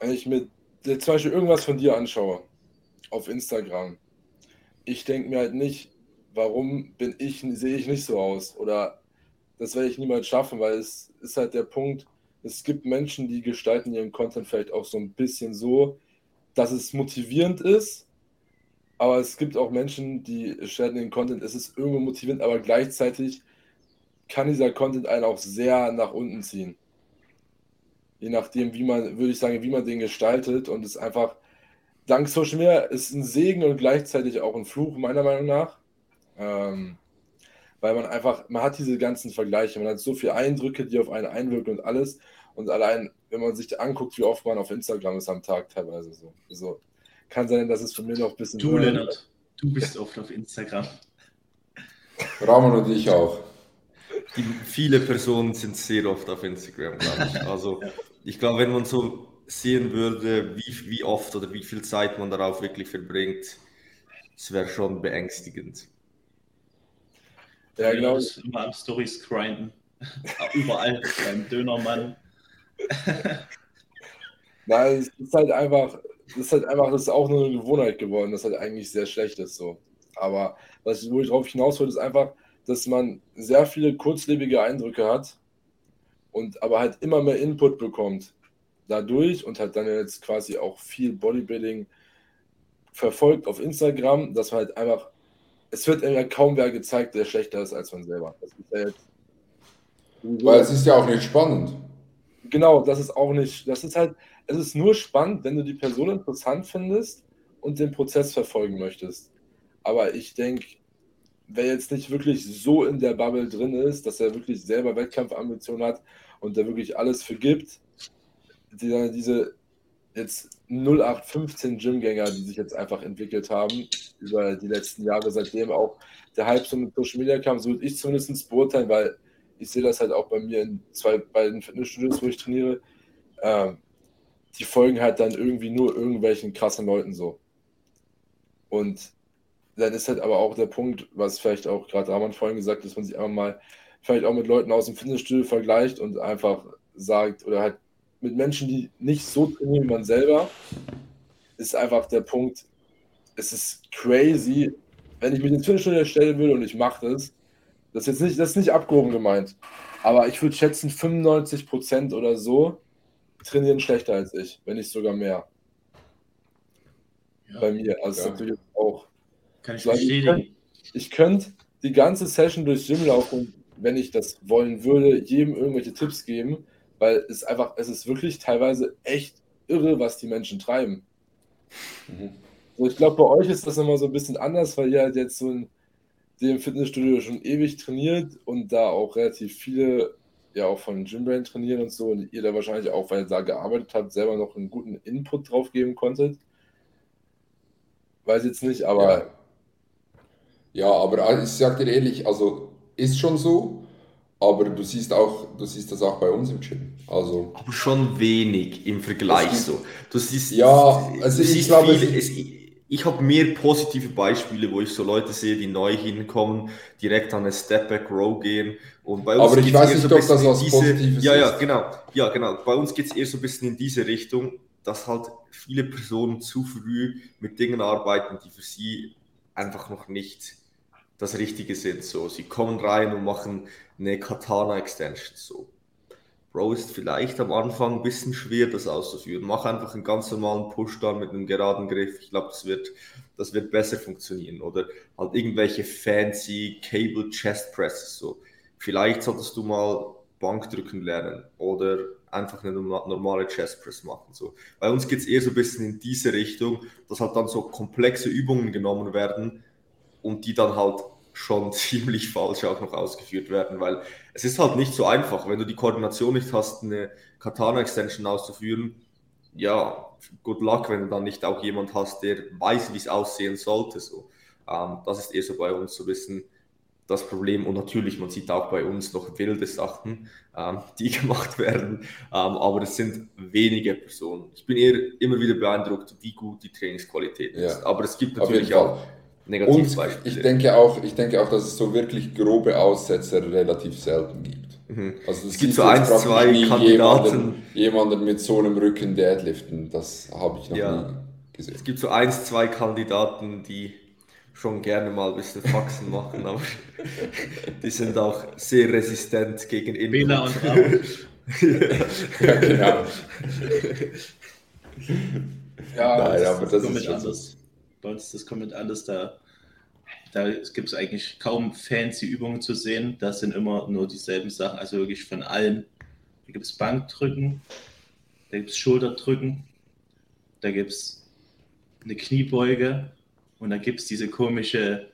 wenn ich mir zum Beispiel irgendwas von dir anschaue auf Instagram, ich denke mir halt nicht, warum bin ich, sehe ich nicht so aus? Oder das werde ich niemals schaffen, weil es ist halt der Punkt, es gibt Menschen, die gestalten ihren Content vielleicht auch so ein bisschen so, dass es motivierend ist, aber es gibt auch Menschen, die gestalten den Content, es ist irgendwo motivierend, aber gleichzeitig kann dieser Content einen auch sehr nach unten ziehen. Je nachdem, wie man, würde ich sagen, wie man den gestaltet und es einfach, dank Social Media ist ein Segen und gleichzeitig auch ein Fluch, meiner Meinung nach. Ähm, weil man einfach, man hat diese ganzen Vergleiche, man hat so viele Eindrücke, die auf einen einwirken und alles. Und allein, wenn man sich anguckt, wie oft man auf Instagram ist am Tag teilweise so. Also, kann sein, dass es für mich noch ein bisschen. Du, Lennart, du bist oft auf Instagram. Ramon und ich auch. Die, viele Personen sind sehr oft auf Instagram, glaube ich. Also, ich glaube, wenn man so sehen würde, wie, wie oft oder wie viel Zeit man darauf wirklich verbringt, es wäre schon beängstigend. Ja, genau. Ich immer am Stories grinden. Überall beim Dönermann. Nein, es ist halt einfach, das ist halt einfach, das ist auch nur eine Gewohnheit geworden, das halt eigentlich sehr schlecht ist so. Aber was wo ich darauf hinaus will, ist einfach, dass man sehr viele kurzlebige Eindrücke hat und aber halt immer mehr Input bekommt dadurch und halt dann jetzt quasi auch viel Bodybuilding verfolgt auf Instagram, dass man halt einfach es wird ja kaum wer gezeigt, der schlechter ist als man selber. Das ist ja jetzt, Weil es ist ja auch nicht spannend. Genau, das ist auch nicht, das ist halt, es ist nur spannend, wenn du die Person interessant findest und den Prozess verfolgen möchtest. Aber ich denke, wer jetzt nicht wirklich so in der Bubble drin ist, dass er wirklich selber Wettkampfambitionen hat und der wirklich alles vergibt, die dann diese jetzt 0815 Gymgänger, die sich jetzt einfach entwickelt haben über die letzten Jahre, seitdem auch der Hype so mit Social Media kam, so würde ich zumindest beurteilen, weil ich sehe das halt auch bei mir in zwei beiden Fitnessstudios, wo ich trainiere. Ähm, die folgen halt dann irgendwie nur irgendwelchen krassen Leuten so. Und dann ist halt aber auch der Punkt, was vielleicht auch gerade Rahman vorhin gesagt hat, dass man sich einfach mal vielleicht auch mit Leuten aus dem Fitnessstudio vergleicht und einfach sagt oder halt mit Menschen, die nicht so trainieren wie man selber, ist einfach der Punkt, es ist crazy, wenn ich mich ins Fitnessstudio stellen würde und ich mache das, das ist jetzt nicht, das ist nicht abgehoben gemeint, aber ich würde schätzen, 95% oder so trainieren schlechter als ich, wenn nicht sogar mehr. Ja. Bei mir. Also ja. natürlich auch. Kann ich bestätigen. Ich könnte könnt die ganze Session durchs Gym laufen, wenn ich das wollen würde, jedem irgendwelche Tipps geben weil es einfach, es ist wirklich teilweise echt irre, was die Menschen treiben. Mhm. So, ich glaube, bei euch ist das immer so ein bisschen anders, weil ihr halt jetzt so in dem Fitnessstudio schon ewig trainiert und da auch relativ viele ja auch von Gymbrain trainieren und so und ihr da wahrscheinlich auch, weil ihr da gearbeitet habt, selber noch einen guten Input drauf geben konntet. Weiß jetzt nicht, aber. Ja, ja aber ich sag dir ehrlich, also ist schon so, aber du siehst auch, du siehst das auch bei uns im Gym. Also aber schon wenig im Vergleich so. Du siehst, ja, also ich glaube, viele, es, ich habe mehr positive Beispiele, wo ich so Leute sehe, die neu hinkommen, direkt an eine Step Back Row gehen und bei uns Aber ich weiß nicht, so ob das was diese, Positives ja, ja, genau, ja, genau. Bei uns geht es eher so ein bisschen in diese Richtung, dass halt viele Personen zu früh mit Dingen arbeiten, die für sie einfach noch nicht das Richtige sind. So, sie kommen rein und machen eine Katana-Extension. So. Bro, ist vielleicht am Anfang ein bisschen schwer, das auszuführen. Mach einfach einen ganz normalen Push-Down mit einem geraden Griff. Ich glaube, das wird, das wird besser funktionieren. Oder halt irgendwelche fancy Cable Chest Presses. So. Vielleicht solltest du mal Bankdrücken lernen oder einfach eine normale Chest Press machen. So. Bei uns geht es eher so ein bisschen in diese Richtung, dass halt dann so komplexe Übungen genommen werden und die dann halt schon ziemlich falsch auch noch ausgeführt werden, weil es ist halt nicht so einfach, wenn du die Koordination nicht hast, eine Katana-Extension auszuführen. Ja, good luck, wenn du dann nicht auch jemand hast, der weiß, wie es aussehen sollte. So. Ähm, das ist eher so bei uns so ein bisschen das Problem. Und natürlich, man sieht auch bei uns noch wilde Sachen, ähm, die gemacht werden, ähm, aber es sind wenige Personen. Ich bin eher immer wieder beeindruckt, wie gut die Trainingsqualität ist. Ja, aber es gibt natürlich auch Negativbeispiele. Ich denke, auch, ich denke auch, dass es so wirklich grobe Aussetzer relativ selten gibt. Mhm. Also es gibt so ein, zwei Kandidaten. Jemanden, jemanden, mit so einem Rücken Deadliften, das habe ich noch ja. nie gesehen. Es gibt so ein, zwei Kandidaten, die schon gerne mal ein bisschen Faxen machen, aber die sind auch sehr resistent gegen Input. Und ja, genau. ja, Nein, das aber das ist anders. Bei uns ist das komplett anders. Da, da gibt es eigentlich kaum fancy Übungen zu sehen. Das sind immer nur dieselben Sachen, also wirklich von allen. Da gibt es Bankdrücken, da gibt es Schulterdrücken, da gibt es eine Kniebeuge und da gibt es diese komische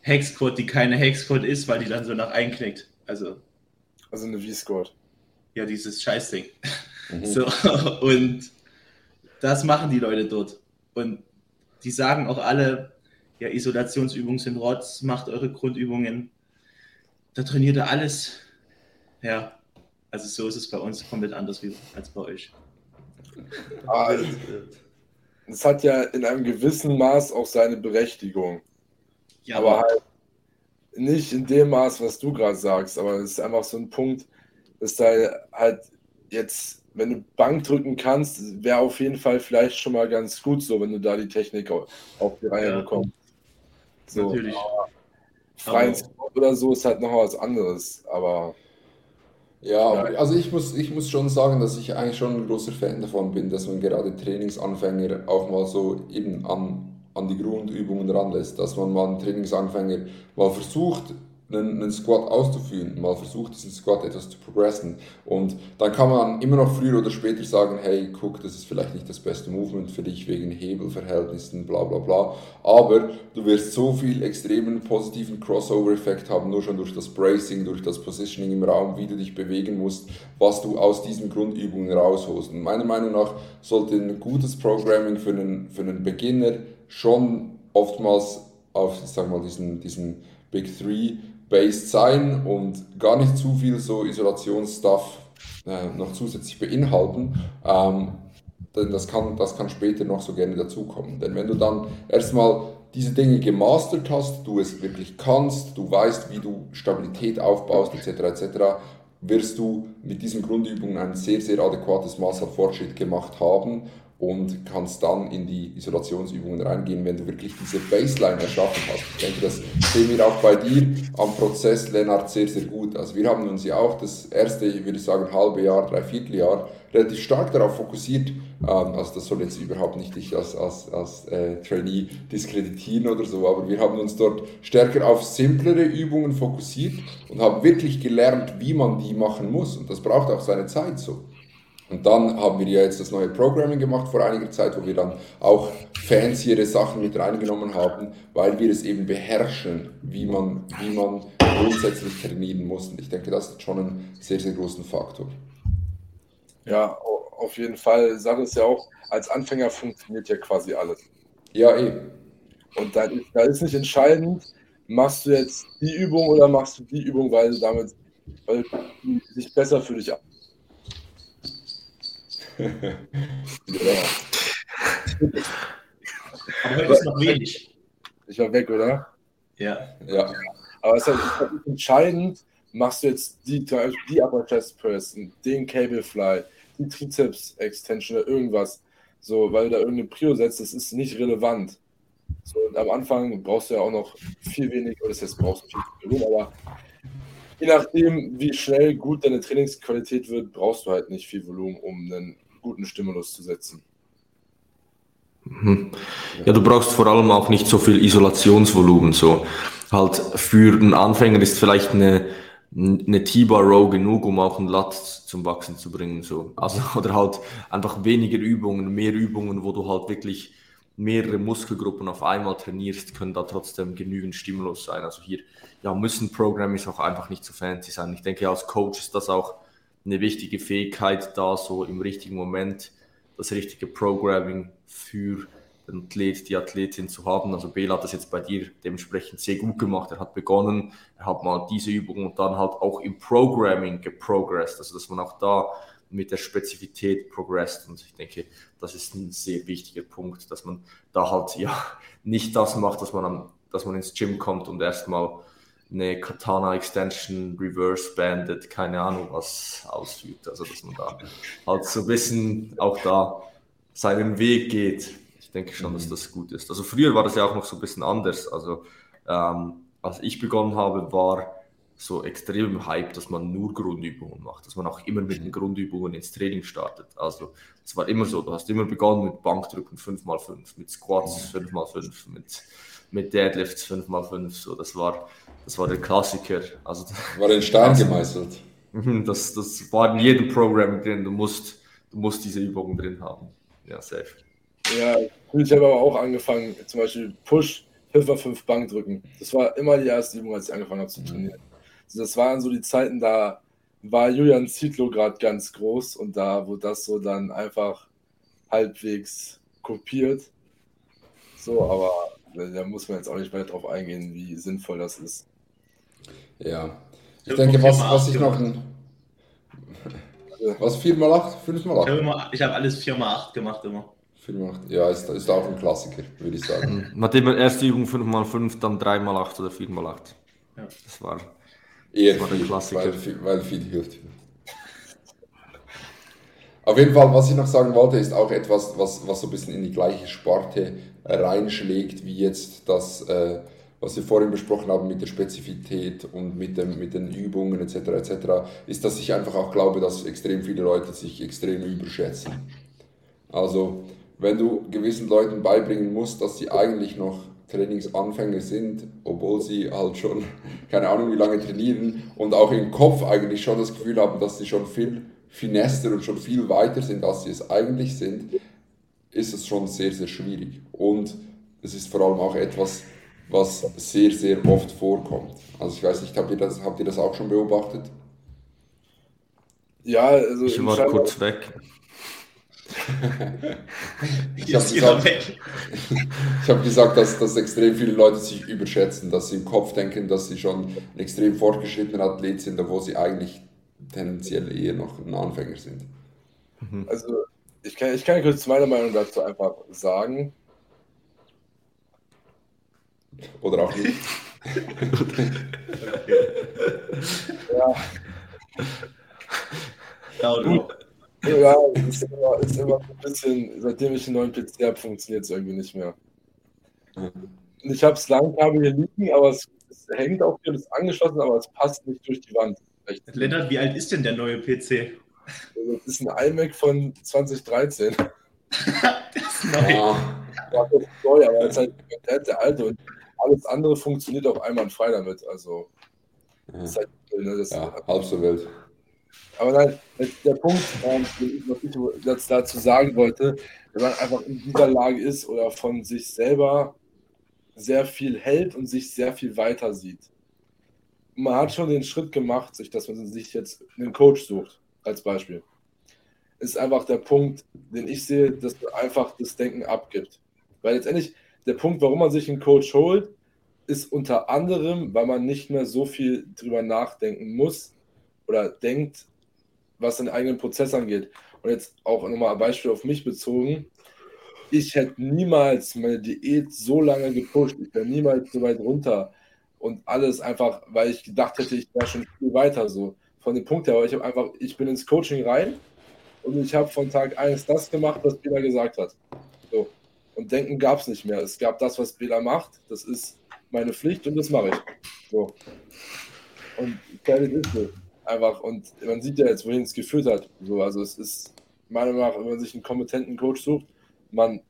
Hexquad, die keine Hexquad ist, weil die dann so nach einknickt. Also, also eine V-Squad. Ja, dieses Scheißding. Mhm. So, und das machen die Leute dort. Und die sagen auch alle, ja, Isolationsübungen sind Rotz, macht eure Grundübungen. Da trainiert ihr alles. Ja, also so ist es bei uns komplett anders wie als bei euch. Ah, es hat ja in einem gewissen Maß auch seine Berechtigung. Ja, aber halt nicht in dem Maß, was du gerade sagst, aber es ist einfach so ein Punkt, dass da halt jetzt, wenn du Bank drücken kannst, wäre auf jeden Fall vielleicht schon mal ganz gut so, wenn du da die Technik auf, die Reihe ja. bekommst. So, Natürlich. Freien Sport oder so ist halt noch was anderes, aber ja, also ich muss, ich muss schon sagen, dass ich eigentlich schon ein großer Fan davon bin, dass man gerade Trainingsanfänger auch mal so eben an, an die Grundübungen ranlässt, dass man mal einen Trainingsanfänger mal versucht, einen, einen Squat auszuführen, mal versucht, diesen Squat etwas zu progressen. Und dann kann man immer noch früher oder später sagen, hey, guck, das ist vielleicht nicht das beste Movement für dich wegen Hebelverhältnissen, bla bla bla. Aber du wirst so viel extremen positiven Crossover-Effekt haben, nur schon durch das Bracing, durch das Positioning im Raum, wie du dich bewegen musst, was du aus diesen Grundübungen rausholst. Und meiner Meinung nach sollte ein gutes Programming für einen, für einen Beginner schon oftmals auf, sag mal, diesen, diesen Big Three based sein und gar nicht zu viel so Isolationsstuff äh, noch zusätzlich beinhalten. Ähm, denn das kann, das kann später noch so gerne dazukommen. Denn wenn du dann erstmal diese Dinge gemastert hast, du es wirklich kannst, du weißt, wie du Stabilität aufbaust, etc., etc., wirst du mit diesen Grundübungen ein sehr, sehr adäquates Maß an Fortschritt gemacht haben und kannst dann in die Isolationsübungen reingehen, wenn du wirklich diese Baseline erschaffen hast. Ich denke, das sehen wir auch bei dir am Prozess, Lennart, sehr, sehr gut. Also wir haben uns ja auch das erste, würde ich sagen, halbe Jahr, dreiviertel Jahr relativ stark darauf fokussiert, ähm, also das soll jetzt überhaupt nicht dich als, als, als äh, Trainee diskreditieren oder so, aber wir haben uns dort stärker auf simplere Übungen fokussiert und haben wirklich gelernt, wie man die machen muss. Und das braucht auch seine Zeit so. Und dann haben wir ja jetzt das neue Programming gemacht vor einiger Zeit, wo wir dann auch fanciere Sachen mit reingenommen haben, weil wir es eben beherrschen, wie man, wie man grundsätzlich trainieren muss. Und ich denke, das ist schon ein sehr, sehr großen Faktor. Ja, auf jeden Fall. Sache ist ja auch, als Anfänger funktioniert ja quasi alles. Ja, eben. Und da, ist nicht entscheidend, machst du jetzt die Übung oder machst du die Übung, weil du damit weil sich besser für dich. Aber heute ist noch wenig. Ich war weg, oder? Ja. ja. Aber es ist halt entscheidend, machst du jetzt die, die Upper Chest Press, den Cable Fly, die Trizeps Extension oder irgendwas, so, weil du da irgendeine Prio setzt, das ist nicht relevant. So, und am Anfang brauchst du ja auch noch viel weniger, das heißt, brauchst du viel Volumen, aber je nachdem, wie schnell gut deine Trainingsqualität wird, brauchst du halt nicht viel Volumen, um einen guten Stimulus zu setzen. Mhm. Ja, du brauchst vor allem auch nicht so viel Isolationsvolumen. So halt für einen Anfänger ist vielleicht eine, eine T-Bar Row genug, um auch einen Lat zum Wachsen zu bringen. So. Also, oder halt einfach weniger Übungen, mehr Übungen, wo du halt wirklich mehrere Muskelgruppen auf einmal trainierst, können da trotzdem genügend Stimulus sein. Also hier ja, müssen Programmings auch einfach nicht so fancy sein. Ich denke, als Coach ist das auch eine wichtige Fähigkeit, da so im richtigen Moment das richtige Programming für den Athlet, die Athletin zu haben. Also Bela hat das jetzt bei dir dementsprechend sehr gut gemacht. Er hat begonnen, er hat mal diese Übung und dann halt auch im Programming geprogressed, also dass man auch da mit der Spezifität progressed. Und ich denke, das ist ein sehr wichtiger Punkt, dass man da halt ja nicht das macht, dass man, am, dass man ins Gym kommt und erstmal eine Katana Extension Reverse Banded, keine Ahnung was ausführt. Also dass man da halt so ein bisschen auch da seinen Weg geht. Ich denke schon, mhm. dass das gut ist. Also früher war das ja auch noch so ein bisschen anders. Also ähm, als ich begonnen habe, war so extrem Hype, dass man nur Grundübungen macht, dass man auch immer mit den Grundübungen ins Training startet. Also es war immer so, du hast immer begonnen mit Bankdrücken 5x5, mit Squats 5x5, mit, mit Deadlifts 5x5, so das war, das war der Klassiker. Also, war in Stein gemeißelt. Mhm, das, das war in jedem Programm drin, du musst, du musst diese Übungen drin haben. Ja, safe. Ja, ich habe aber auch angefangen, zum Beispiel Push 5x5 Bankdrücken. Das war immer die erste Übung, als ich angefangen habe zu trainieren. Das waren so die Zeiten, da war Julian Zietlow gerade ganz groß und da wurde das so dann einfach halbwegs kopiert. So, aber da muss man jetzt auch nicht weiter drauf eingehen, wie sinnvoll das ist. Ja. Ich, denke, was, was ich noch ein. Was? 4x8? 5x8? Ich habe alles 4x8 gemacht immer. 4x8, ja, ist, ist auch ein Klassiker, würde ich sagen. Nachdem erste Übung 5x5, dann 3x8 oder 4x8. Ja. Das war Eher das war viel, Klassiker. Weil, weil viel hilft. Auf jeden Fall, was ich noch sagen wollte, ist auch etwas, was, was so ein bisschen in die gleiche Sparte reinschlägt, wie jetzt das, äh, was wir vorhin besprochen haben mit der Spezifität und mit, dem, mit den Übungen etc. etc., ist, dass ich einfach auch glaube, dass extrem viele Leute sich extrem überschätzen. Also, wenn du gewissen Leuten beibringen musst, dass sie eigentlich noch Trainingsanfänger sind, obwohl sie halt schon keine Ahnung wie lange trainieren und auch im Kopf eigentlich schon das Gefühl haben, dass sie schon viel finester und schon viel weiter sind, als sie es eigentlich sind, ist es schon sehr, sehr schwierig. Und es ist vor allem auch etwas, was sehr, sehr oft vorkommt. Also ich weiß nicht, habt ihr das, habt ihr das auch schon beobachtet? Ja, also ich war kurz weg ich habe gesagt, hab gesagt, dass, dass extrem viele Leute sich überschätzen, dass sie im Kopf denken, dass sie schon ein extrem fortgeschrittener Athlet sind, obwohl sie eigentlich tendenziell eher noch ein Anfänger sind. Also ich kann, ich kann kurz meine Meinung dazu einfach sagen. Oder auch nicht. ja. Ja, und ja, ist immer, ist immer ein bisschen, seitdem ich einen neuen PC habe, funktioniert es irgendwie nicht mehr. Ich habe es Langkabel hier liegen, aber es, es hängt auch hier, das ist angeschlossen, aber es passt nicht durch die Wand. Echt. Lennart, wie alt ist denn der neue PC? Also, das ist ein iMac von 2013. das ist neu. Ja, das ist neu, aber es ist halt der, der alte und alles andere funktioniert auch einmal frei damit. Also, ist halt, ne, das ja, halb so wild. Aber nein, der Punkt, ähm, was ich jetzt dazu sagen wollte, wenn man einfach in dieser Lage ist oder von sich selber sehr viel hält und sich sehr viel weiter sieht. Man hat schon den Schritt gemacht, sich, dass man sich jetzt einen Coach sucht, als Beispiel. Ist einfach der Punkt, den ich sehe, dass man einfach das Denken abgibt. Weil letztendlich der Punkt, warum man sich einen Coach holt, ist unter anderem, weil man nicht mehr so viel drüber nachdenken muss oder denkt, was den eigenen Prozess angeht. Und jetzt auch nochmal ein Beispiel auf mich bezogen. Ich hätte niemals meine Diät so lange gepusht. Ich wäre niemals so weit runter. Und alles einfach, weil ich gedacht hätte, ich wäre schon viel weiter so. Von dem Punkt her, aber ich habe einfach, ich bin ins Coaching rein und ich habe von Tag 1 das gemacht, was Bela gesagt hat. Und Denken gab es nicht mehr. Es gab das, was Bela macht. Das ist meine Pflicht und das mache ich. So. Und fertig ist so. Einfach, und man sieht ja jetzt, wohin es geführt hat. So, also es ist meiner Meinung nach, wenn man sich einen kompetenten Coach sucht, man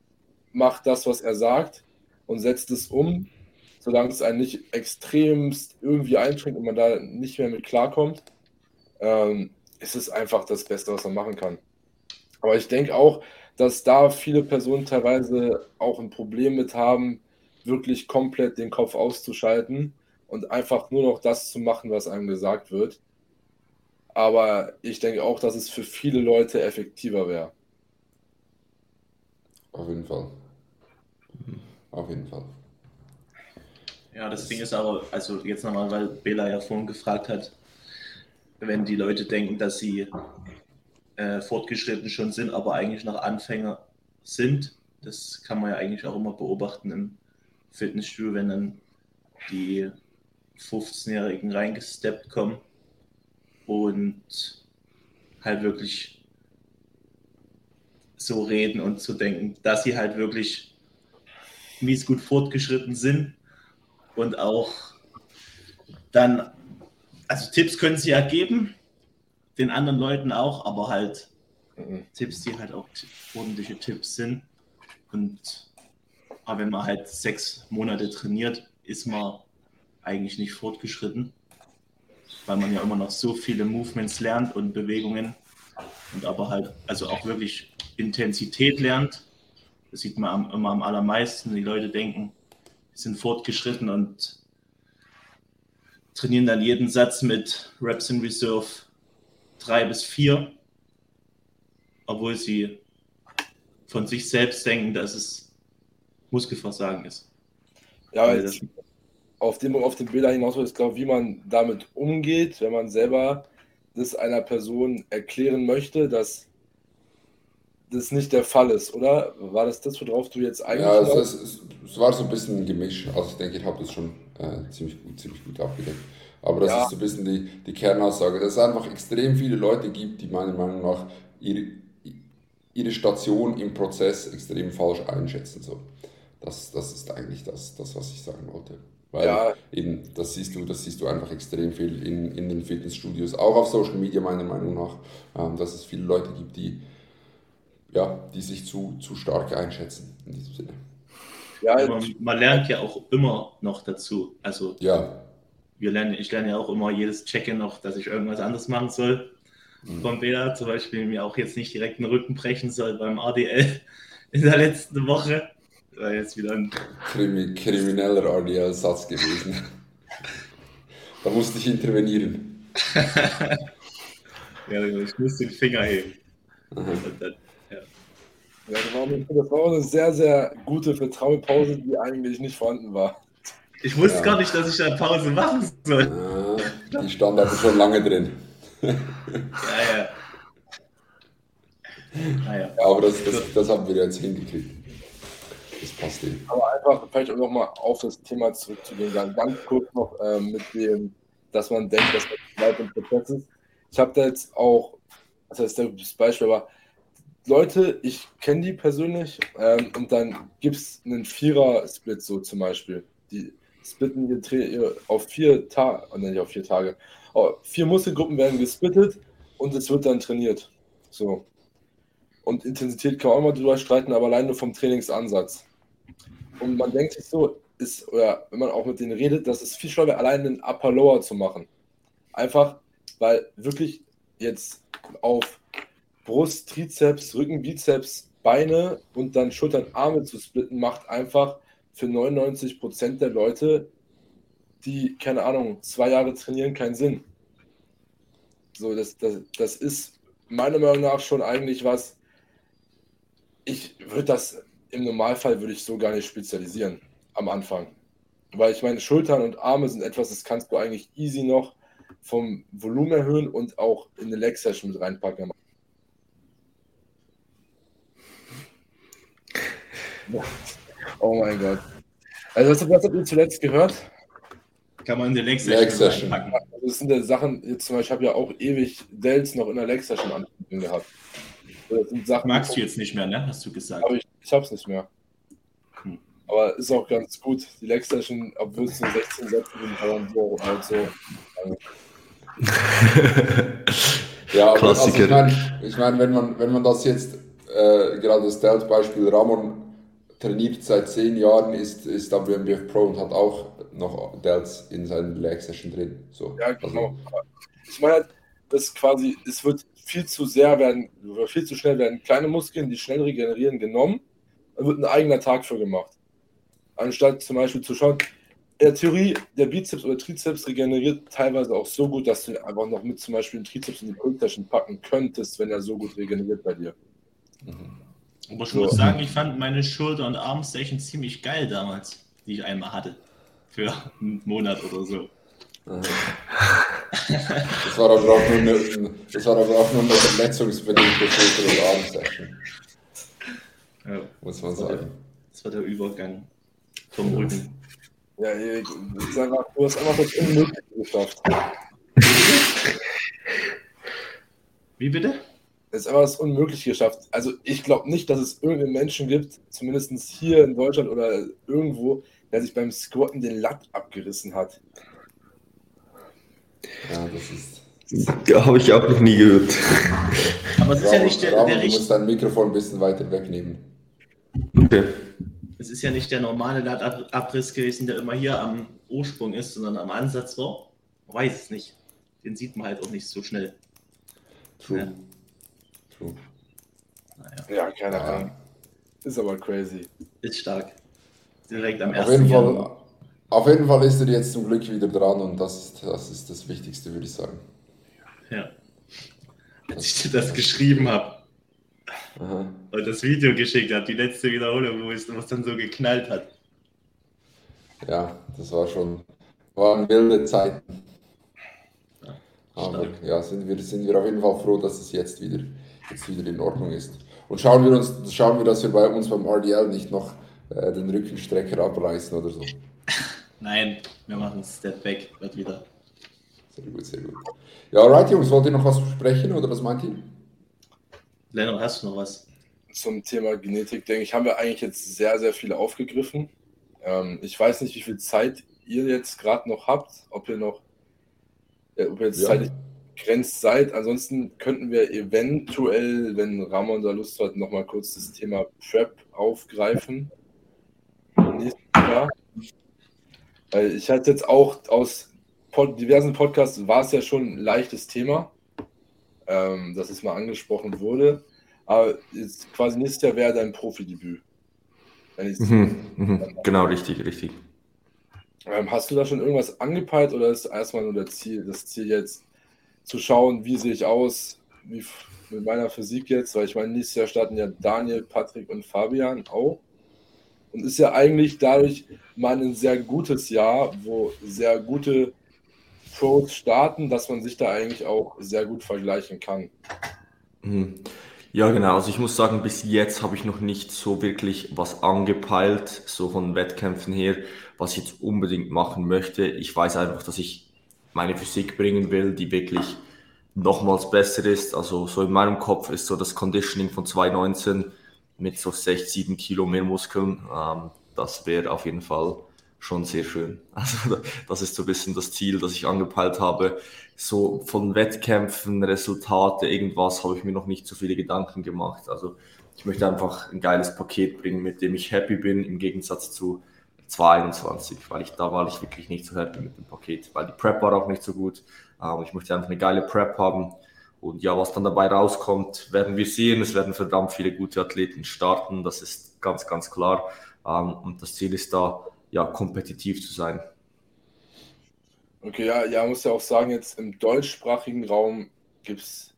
macht das, was er sagt und setzt es um, solange es einen nicht extremst irgendwie einschränkt und man da nicht mehr mit klarkommt, ähm, ist es einfach das Beste, was man machen kann. Aber ich denke auch, dass da viele Personen teilweise auch ein Problem mit haben, wirklich komplett den Kopf auszuschalten und einfach nur noch das zu machen, was einem gesagt wird. Aber ich denke auch, dass es für viele Leute effektiver wäre. Auf jeden Fall. Auf jeden Fall. Ja, das Ding ist aber, also jetzt nochmal, weil Bela ja vorhin gefragt hat, wenn die Leute denken, dass sie äh, fortgeschritten schon sind, aber eigentlich noch Anfänger sind, das kann man ja eigentlich auch immer beobachten im Fitnessstudio, wenn dann die 15-Jährigen reingesteppt kommen und halt wirklich so reden und zu denken, dass sie halt wirklich mies gut fortgeschritten sind und auch dann, also Tipps können sie ja geben, den anderen Leuten auch, aber halt mhm. Tipps, die halt auch ordentliche Tipps sind. Und aber wenn man halt sechs Monate trainiert, ist man eigentlich nicht fortgeschritten, weil man ja immer noch so viele Movements lernt und Bewegungen und aber halt also auch wirklich Intensität lernt. Das sieht man am, immer am allermeisten. Die Leute denken, sie sind fortgeschritten und trainieren dann jeden Satz mit Reps in Reserve drei bis vier, obwohl sie von sich selbst denken, dass es Muskelversagen ist. Ja, das, auf dem auf den Bilder hinaus ist, glaube wie man damit umgeht, wenn man selber das einer Person erklären möchte, dass das nicht der Fall ist, oder? War das das, worauf du jetzt eigentlich. Ja, es, es, es war so ein bisschen ein Gemisch. Also ich denke, ich habe das schon äh, ziemlich, gut, ziemlich gut abgedeckt. Aber das ja. ist so ein bisschen die, die Kernaussage, dass es einfach extrem viele Leute gibt, die meiner Meinung nach ihre, ihre Station im Prozess extrem falsch einschätzen. So. Das, das ist eigentlich das, das, was ich sagen wollte. Weil ja. eben, das siehst du, das siehst du einfach extrem viel in, in den Fitnessstudios, auch auf Social Media meiner Meinung nach, ähm, dass es viele Leute gibt, die, ja, die sich zu, zu stark einschätzen in diesem Sinne. Ja, man, man lernt ja auch immer noch dazu. Also ja. Wir lernen, ich lerne ja auch immer jedes Check-in noch, dass ich irgendwas anderes machen soll. Mhm. Von Bela zum Beispiel mir auch jetzt nicht direkt den Rücken brechen soll beim ADL in der letzten Woche. War jetzt wieder ein Krimi krimineller RDL-Satz gewesen. da musste ich intervenieren. ja, ich muss den Finger heben. Dann, ja. Ja, das war eine sehr, sehr gute Vertrauenpause, die eigentlich nicht vorhanden war. Ich wusste ja. gar nicht, dass ich eine Pause machen soll. Ja, die stand aber schon lange drin. ja, ja. Ah, ja. aber das, das, das haben wir jetzt hingekriegt das passt eben. Aber einfach vielleicht auch nochmal auf das Thema zurückzugehen, ganz, ganz kurz noch ähm, mit dem, dass man denkt, dass das weit im Prozess ist. Ich habe da jetzt auch, das heißt, das Beispiel war, Leute, ich kenne die persönlich ähm, und dann gibt es einen Vierer-Split so zum Beispiel. Die splitten ihr auf vier Tage, oh, nicht auf vier Tage, oh, vier Muskelgruppen werden gesplittet und es wird dann trainiert. So. Und Intensität kann man auch mal drüber streiten, aber allein nur vom Trainingsansatz. Und man denkt sich so, ist, oder wenn man auch mit denen redet, dass es viel wäre, allein einen Upper Lower zu machen. Einfach, weil wirklich jetzt auf Brust, Trizeps, Rücken, Bizeps, Beine und dann Schultern, Arme zu splitten, macht einfach für 99% der Leute, die, keine Ahnung, zwei Jahre trainieren, keinen Sinn. So, das, das, das ist meiner Meinung nach schon eigentlich was, ich würde das im Normalfall würde ich so gar nicht spezialisieren am Anfang. Weil ich meine, Schultern und Arme sind etwas, das kannst du eigentlich easy noch vom Volumen erhöhen und auch in eine Leg Session mit reinpacken. Oh mein Gott. Also was, was habt ihr zuletzt gehört? Kann man in der Leg Session, Session. reinpacken. Also das sind ja Sachen, jetzt zum Beispiel, ich habe ja auch ewig Dells noch in der Leg Session gehabt. Das sind Sachen, Magst du jetzt nicht mehr, ne? Hast du gesagt. Aber ich, ich hab's nicht mehr. Hm. Aber ist auch ganz gut. Die Leg Session, obwohl es nur 16 Sätze sind, aber so, halt so. ja, aber also ich meine, ich mein, wenn, man, wenn man das jetzt, äh, gerade das Delt-Beispiel, Ramon trainiert seit 10 Jahren, ist, ist WMBF Pro und hat auch noch Delts in seinen Leg Session drin. So. Ja, genau. Also. Ich meine, halt, das quasi, es wird viel zu sehr werden, viel zu schnell werden kleine Muskeln, die schnell regenerieren, genommen. Da wird ein eigener Tag für gemacht. Anstatt zum Beispiel zu schauen, in der Theorie, der Bizeps oder Trizeps regeneriert teilweise auch so gut, dass du einfach noch mit zum Beispiel den Trizeps in die Pulstaschen packen könntest, wenn er so gut regeneriert bei dir. Mhm. Aber ich muss sagen, ich fand meine Schulter- und Armstation ziemlich geil damals, die ich einmal hatte. Für einen Monat oder so. Das war aber auch nur eine, das war aber auch nur eine verletzungsbedingte Schulter- und Armsession. Ja, muss man sagen. Das war der Übergang vom Rücken. Ja, Erik, du hast einfach das Unmögliche geschafft. Wie bitte? Ist einfach das Unmögliche geschafft. Also ich glaube nicht, dass es irgendeinen Menschen gibt, zumindest hier in Deutschland oder irgendwo, der sich beim Squatten den Latt abgerissen hat. Ja, das ist. Ja, habe ich auch noch nie gehört. Aber es ist ja nicht der, Ramon, der du musst dein Mikrofon ein bisschen weiter wegnehmen. Okay. es ist ja nicht der normale Lattabriss gewesen, der immer hier am Ursprung ist, sondern am Ansatz war. Man weiß es nicht. Den sieht man halt auch nicht so schnell. True. Ja. True. Naja, Ja, keine Ja. Ahnung. Ist aber crazy. ist stark. Direkt am Auf ersten jeden, Januar. Fall, auf jeden Fall ist er jetzt zum Glück wieder dran und das ist das, ist das Wichtigste, würde ich sagen. Ja. Als ich dir das geschrieben habe und das Video geschickt habe, die letzte Wiederholung, wo es wo es dann so geknallt hat. Ja, das war schon, waren wilde Zeiten. Ja, Aber ja, sind wir, sind wir auf jeden Fall froh, dass es jetzt wieder, jetzt wieder in Ordnung ist. Und schauen wir, uns, schauen wir, dass wir bei uns beim RDL nicht noch äh, den Rückenstrecker abreißen oder so. Nein, wir machen Step back, wird wieder. Sehr gut, sehr gut. Ja, alright, Jungs, wollt ihr noch was besprechen oder was meint ihr? Lennart, hast du noch was? Zum Thema Genetik, denke ich, haben wir eigentlich jetzt sehr, sehr viele aufgegriffen. Ähm, ich weiß nicht, wie viel Zeit ihr jetzt gerade noch habt, ob ihr noch, äh, ob ihr jetzt Ja. zeitlich begrenzt seid. Ansonsten könnten wir eventuell, wenn Ramon da Lust hat, nochmal kurz das Thema Prep aufgreifen. Weil ich hatte jetzt auch aus pod diversen Podcasts war es ja schon ein leichtes Thema, ähm, dass es mal angesprochen wurde. Aber jetzt quasi nächstes Jahr wäre dein Profidebüt. Mhm, mhm. Genau, richtig, richtig. ähm, hast du da schon irgendwas angepeilt oder ist erstmal nur das Ziel, das Ziel jetzt zu schauen, wie sehe ich aus, wie mit meiner Physik jetzt? Weil ich meine, nächstes Jahr starten ja Daniel, Patrick und Fabian auch. Und ist ja eigentlich dadurch mal ein sehr gutes Jahr, wo sehr gute Pros starten, dass man sich da eigentlich auch sehr gut vergleichen kann. Mhm. Ja, genau. Also ich muss sagen, bis jetzt habe ich noch nicht so wirklich was angepeilt, so von Wettkämpfen her, was ich jetzt unbedingt machen möchte. Ich weiß einfach, dass ich meine Physik bringen will, die wirklich nochmals besser ist. Also so in meinem Kopf ist so das Conditioning von 219 mit so 6, 7 Kilo mehr Muskeln. Ähm, das wäre auf jeden Fall schon sehr schön. Also das ist so ein bisschen das Ziel, das ich angepeilt habe. So von Wettkämpfen, Resultate, irgendwas habe ich mir noch nicht so viele Gedanken gemacht. Also ich möchte einfach ein geiles Paket bringen, mit dem ich happy bin, im Gegensatz zu 2021, weil ich da war ich wirklich nicht so happy mit dem Paket, weil die Prep war auch nicht so gut. Ähm, ich möchte einfach eine geile Prep haben. Und ja, was dann dabei rauskommt, werden wir sehen. Es werden verdammt viele gute Athleten starten, das ist ganz, ganz klar. Ähm, und das Ziel ist da, ja, kompetitiv zu sein. Okay, ja, ja, muss ja auch sagen, jetzt im deutschsprachigen Raum gibt es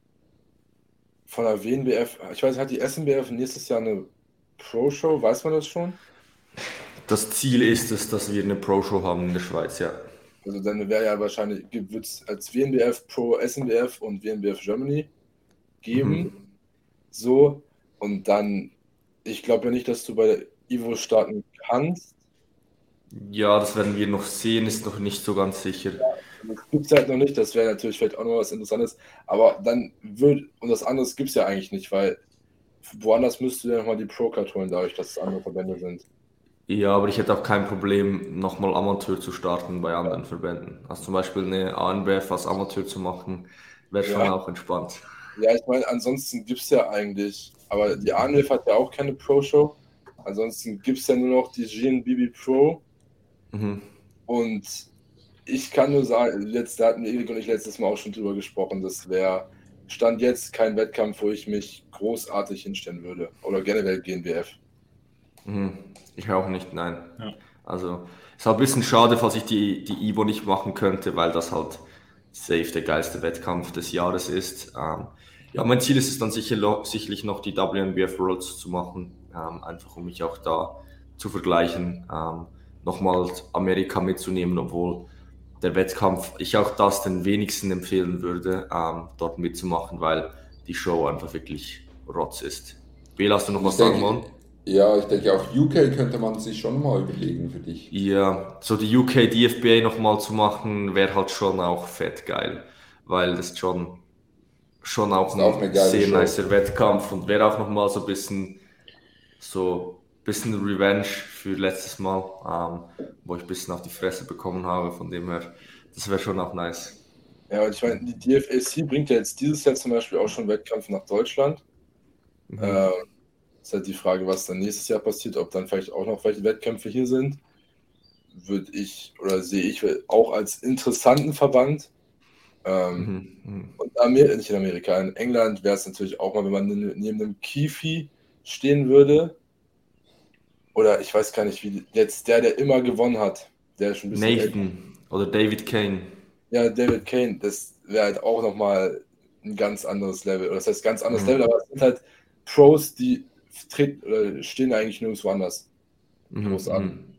von der WNBF, ich weiß, hat die SNBF nächstes Jahr eine Pro-Show, weiß man das schon? Das Ziel ist es, dass wir eine Pro-Show haben in der Schweiz, ja. Also dann wäre ja wahrscheinlich, wird es als WNBF Pro SNBF und WNBF Germany geben. So, und dann, ich glaube ja nicht, dass du bei der Ivo starten kannst. Ja, das werden wir noch sehen, ist noch nicht so ganz sicher. Das gibt es halt noch nicht, das wäre natürlich vielleicht auch noch was Interessantes. Aber dann wird, und das andere gibt es ja eigentlich nicht, weil woanders müsstest du ja nochmal die Pro-Card holen, dadurch, dass es andere Verbände sind. Ja, aber ich hätte auch kein Problem, nochmal Amateur zu starten bei anderen Verbänden. Also zum Beispiel eine ANBF als Amateur zu machen, wäre schon Ja. auch entspannt. Ja, ich meine, ansonsten gibt es ja eigentlich, aber die ANWF hat ja auch keine Pro-Show. Ansonsten gibt es ja nur noch die GNBB Pro. Mhm. Und ich kann nur sagen, jetzt, da hatten Erik und ich letztes Mal auch schon drüber gesprochen, das wäre Stand jetzt kein Wettkampf, wo ich mich großartig hinstellen würde. Oder generell GNBF. Mhm. Ich auch nicht, nein. Ja. Also ist halt ein bisschen schade, falls ich die, die Ivo nicht machen könnte, weil das halt safe der geilste Wettkampf des Jahres ist. Ähm, ja, mein Ziel ist es dann sicher, sicherlich noch die WNBF Worlds zu machen, ähm, einfach um mich auch da zu vergleichen, ähm, nochmal Amerika mitzunehmen, obwohl der Wettkampf ich auch das den wenigsten empfehlen würde, ähm, dort mitzumachen, weil die Show einfach wirklich Rotz ist. Bela, hast du noch was sagen wollen? Ja, ich denke auch UK könnte man sich schon mal überlegen für dich. Ja, so die UK DFBA nochmal zu machen, wäre halt schon auch fett geil, weil das schon, schon auch ein auch sehr Show. nicer Wettkampf und wäre auch nochmal so ein bisschen so bisschen Revenge für letztes Mal, ähm, wo ich ein bisschen auf die Fresse bekommen habe. Von dem her, das wäre schon auch nice. Ja, und ich meine, die DFAC bringt ja jetzt dieses Jahr zum Beispiel auch schon Wettkampf nach Deutschland. Mhm. Ähm, ist halt die Frage, was dann nächstes Jahr passiert, ob dann vielleicht auch noch welche Wettkämpfe hier sind. Würde ich oder sehe ich auch als interessanten Verband. Ähm, Mhm. Mhm. Und Amer nicht in Amerika, in England wäre es natürlich auch mal, wenn man neben einem Kifi stehen würde. Oder ich weiß gar nicht, wie jetzt der, der immer gewonnen hat, der schon ein bisschen älter. Nathan oder David Kane. Ja, David Kane, das wäre halt auch nochmal ein ganz anderes Level. Oder das heißt ganz anderes Mhm. Level, aber es sind halt Pros, die treten oder stehen eigentlich nirgendwo anders. Mhm, Groß an. mhm.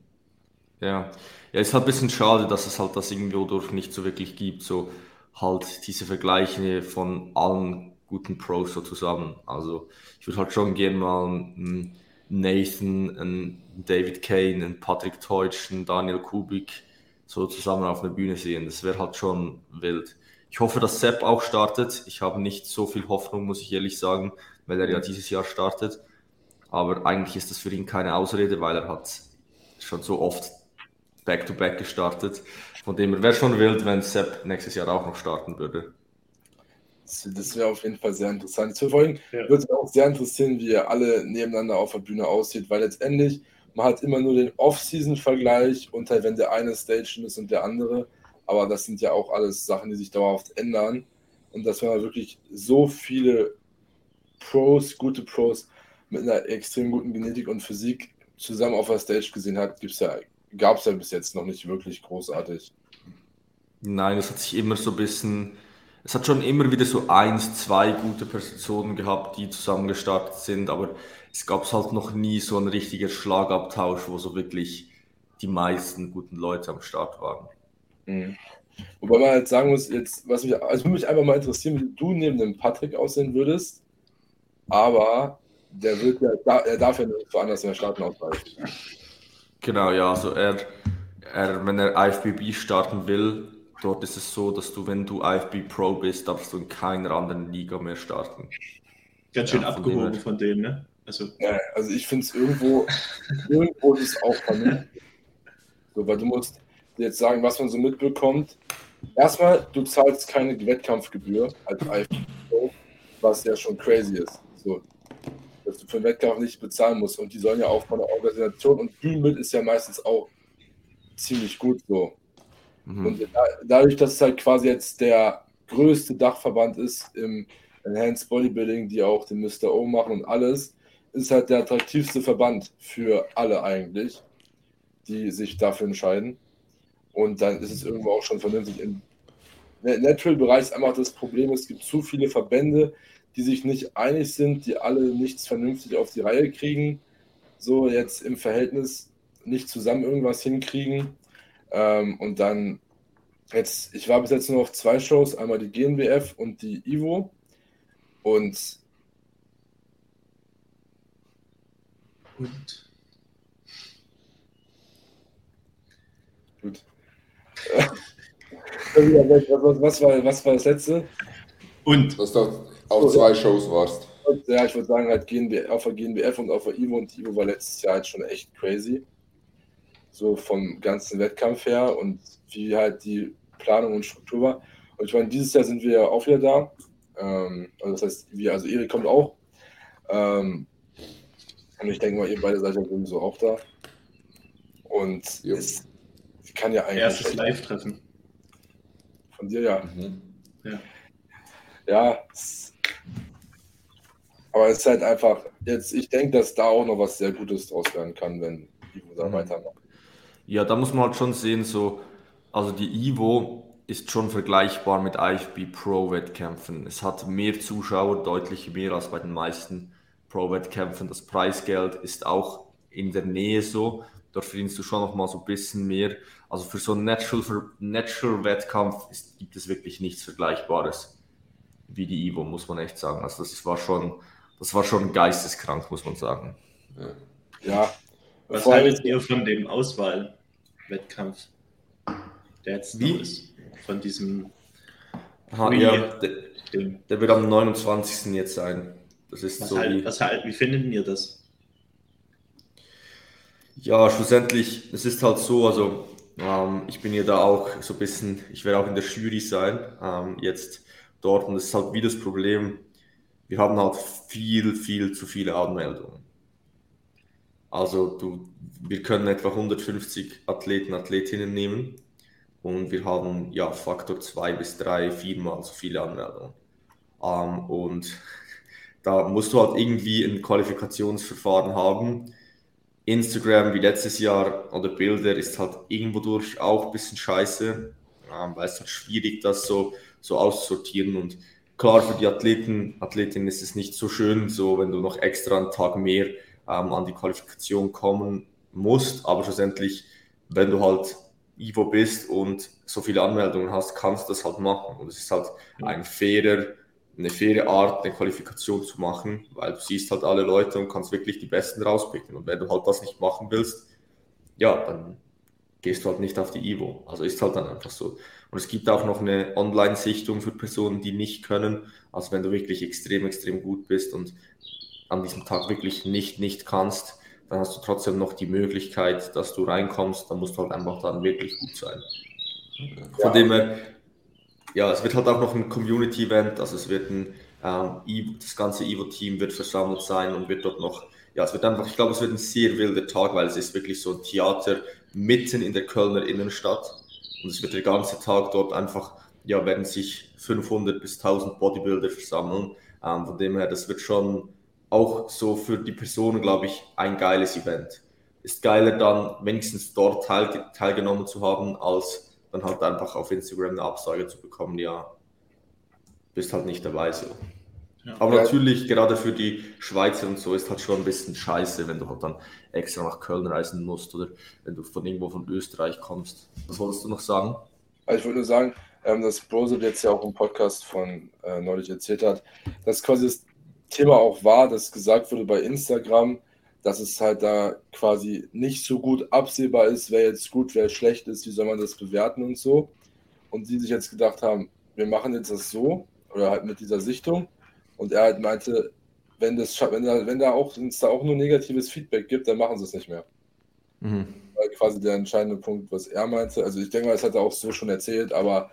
Ja. ja, ist halt ein bisschen schade, dass es halt das irgendwo durch nicht so wirklich gibt, so halt diese Vergleiche von allen guten Pros so zusammen. Also ich würde halt schon gerne mal einen Nathan, einen David Kane, einen Patrick Teutsch, einen Daniel Kubik so zusammen auf einer Bühne sehen. Das wäre halt schon wild. Ich hoffe, dass Sepp auch startet. Ich habe nicht so viel Hoffnung, muss ich ehrlich sagen, weil er ja dieses Jahr startet. Aber eigentlich ist das für ihn keine Ausrede, weil er hat schon so oft Back-to-Back gestartet. Von dem her wäre schon wild, wenn Sepp nächstes Jahr auch noch starten würde. Das, das wäre auf jeden Fall sehr interessant. Vor allem Ja. würde es auch sehr interessieren, wie ihr alle nebeneinander auf der Bühne aussieht, weil letztendlich man hat immer nur den Off-Season-Vergleich und halt, wenn der eine Station ist und der andere. Aber das sind ja auch alles Sachen, die sich dauerhaft ändern. Und dass man wirklich so viele Pros, gute Pros mit einer extrem guten Genetik und Physik zusammen auf der Stage gesehen hat, gibt's ja, gab es ja bis jetzt noch nicht wirklich großartig. Nein, es hat sich immer so ein bisschen, es hat schon immer wieder so eins, zwei gute Personen gehabt, die zusammen gestartet sind, aber es gab halt noch nie so einen richtigen Schlagabtausch, wo so wirklich die meisten guten Leute am Start waren. Mhm. Wobei man halt sagen muss, jetzt, was mich, also würde mich einfach mal interessieren, wie du neben dem Patrick aussehen würdest, aber der wird ja, er darf ja nicht woanders mehr starten ausweichen. Genau, ja, also er, er, wenn er IFBB starten will, dort ist es so, dass du, wenn du IFB Pro bist, darfst du in keiner anderen Liga mehr starten. Ganz schön Ja, von dem abgehoben von dem, ne? Also, Ja, also ich finde es irgendwo, irgendwo ist es auch vernünftig. So, weil du musst dir jetzt sagen, was man so mitbekommt. Erstmal, du zahlst keine Wettkampfgebühr als IFBB, was ja schon crazy ist. So, dass du für einen Wettkampf nicht bezahlen musst. Und die sollen ja auch von der Organisation und Bühnenbild ist ja meistens auch ziemlich gut so. Mhm. Und da, dadurch, dass es halt quasi jetzt der größte Dachverband ist im Enhanced Bodybuilding, die auch den Mr. O machen und alles, ist halt der attraktivste Verband für alle eigentlich, die sich dafür entscheiden. Und dann ist es irgendwo auch schon vernünftig. Im Natural-Bereich ist einfach das Problem, es gibt zu viele Verbände, die sich nicht einig sind, die alle nichts vernünftig auf die Reihe kriegen, so jetzt im Verhältnis nicht zusammen irgendwas hinkriegen. Ähm, und dann jetzt, ich war bis jetzt nur auf zwei Shows, einmal die GNBF und die Ivo. Und und gut. was, war, was war das letzte? Und Dass du auf zwei Shows warst. Ja, ich würde sagen, halt GNB, auf der GNBF und auf der Ivo und die Ivo war letztes Jahr halt schon echt crazy. So vom ganzen Wettkampf her und wie halt die Planung und Struktur war. Und ich meine, dieses Jahr sind wir ja auch wieder da. Ähm, also das heißt, wir, also Erik kommt auch. Ähm, und ich denke mal, ihr beide seid ja sowieso auch da. Und Jo. es kann ja eigentlich erstes Live-Treffen. von dir ja. Mhm. Ja, es, aber es ist halt einfach, jetzt, ich denke, dass da auch noch was sehr Gutes draus werden kann, wenn Ivo da Mhm. weitermacht. Ja, da muss man halt schon sehen, so, also die Ivo ist schon vergleichbar mit IFB Pro-Wettkämpfen. Es hat mehr Zuschauer, deutlich mehr als bei den meisten Pro-Wettkämpfen. Das Preisgeld ist auch in der Nähe so. Dort verdienst du schon noch mal so ein bisschen mehr. Also für so einen Natural, Natural gibt es wirklich nichts Vergleichbares wie die Ivo, muss man echt sagen. Also das war schon, das war schon geisteskrank, muss man sagen. Ja. Ja, Was vor haltet ihr von dem Auswahlwettkampf, der jetzt Wie? noch ist? Von diesem Aha, ja, de- Der wird am 29. jetzt sein. Das ist was so halt, wie, was halt, wie findet ihr das? Ja, schlussendlich, es ist halt so, also ähm, ich bin ja da auch so ein bisschen, ich werde auch in der Jury sein, ähm, jetzt dort und das ist halt wie das Problem, wir haben halt viel, viel zu viele Anmeldungen. Also du, wir können etwa 150 Athleten, Athletinnen nehmen und wir haben ja Faktor zwei bis drei, viermal so viele Anmeldungen. Ähm, und da musst du halt irgendwie ein Qualifikationsverfahren haben. Instagram wie letztes Jahr oder Bilder ist halt irgendwo durch auch ein bisschen scheiße, ähm, weil es halt schwierig das so, so auszusortieren und klar für die Athleten, Athletinnen ist es nicht so schön, so wenn du noch extra einen Tag mehr ähm, an die Qualifikation kommen musst, aber schlussendlich, wenn du halt Ivo bist und so viele Anmeldungen hast, kannst du das halt machen. Und es ist halt ein fairer eine faire Art, eine Qualifikation zu machen, weil du siehst halt alle Leute und kannst wirklich die Besten rauspicken. Und wenn du halt das nicht machen willst, ja, dann gehst du halt nicht auf die Ivo. Also ist halt dann einfach so. Und es gibt auch noch eine Online-Sichtung für Personen, die nicht können. Also wenn du wirklich extrem, extrem gut bist und an diesem Tag wirklich nicht, nicht kannst, dann hast du trotzdem noch die Möglichkeit, dass du reinkommst. Dann musst du halt einfach dann wirklich gut sein. Von dem her, ja, es wird halt auch noch ein Community-Event, also es wird ein, ähm, das ganze Evo-Team wird versammelt sein und wird dort noch, ja, es wird einfach, ich glaube, es wird ein sehr wilder Tag, weil es ist wirklich so ein Theater mitten in der Kölner Innenstadt und es wird der ganze Tag dort einfach, ja, werden sich 500 bis 1000 Bodybuilder versammeln, ähm, von dem her, das wird schon auch so für die Personen, glaube ich, ein geiles Event. Ist geiler dann wenigstens dort teil, teilgenommen zu haben, als dann halt einfach auf Instagram eine Absage zu bekommen, ja, bist halt nicht dabei so. Ja. Aber natürlich, gerade für die Schweizer und so, ist halt schon ein bisschen scheiße, wenn du halt dann extra nach Köln reisen musst oder wenn du von irgendwo von Österreich kommst. Was wolltest du noch sagen? Also ich würde nur sagen, ähm, dass Brose jetzt ja auch im Podcast von äh, neulich erzählt hat, dass quasi das Thema auch war, dass gesagt wurde bei Instagram, dass es halt da quasi nicht so gut absehbar ist, wer jetzt gut, wer schlecht ist, wie soll man das bewerten und so. Und die sich jetzt gedacht haben, wir machen jetzt das so oder halt mit dieser Sichtung. Und er halt meinte, wenn, das, wenn, da, wenn da auch, es da auch nur negatives Feedback gibt, dann machen sie es nicht mehr. Mhm. Weil quasi der entscheidende Punkt, was er meinte, also ich denke mal, das hat er auch so schon erzählt, aber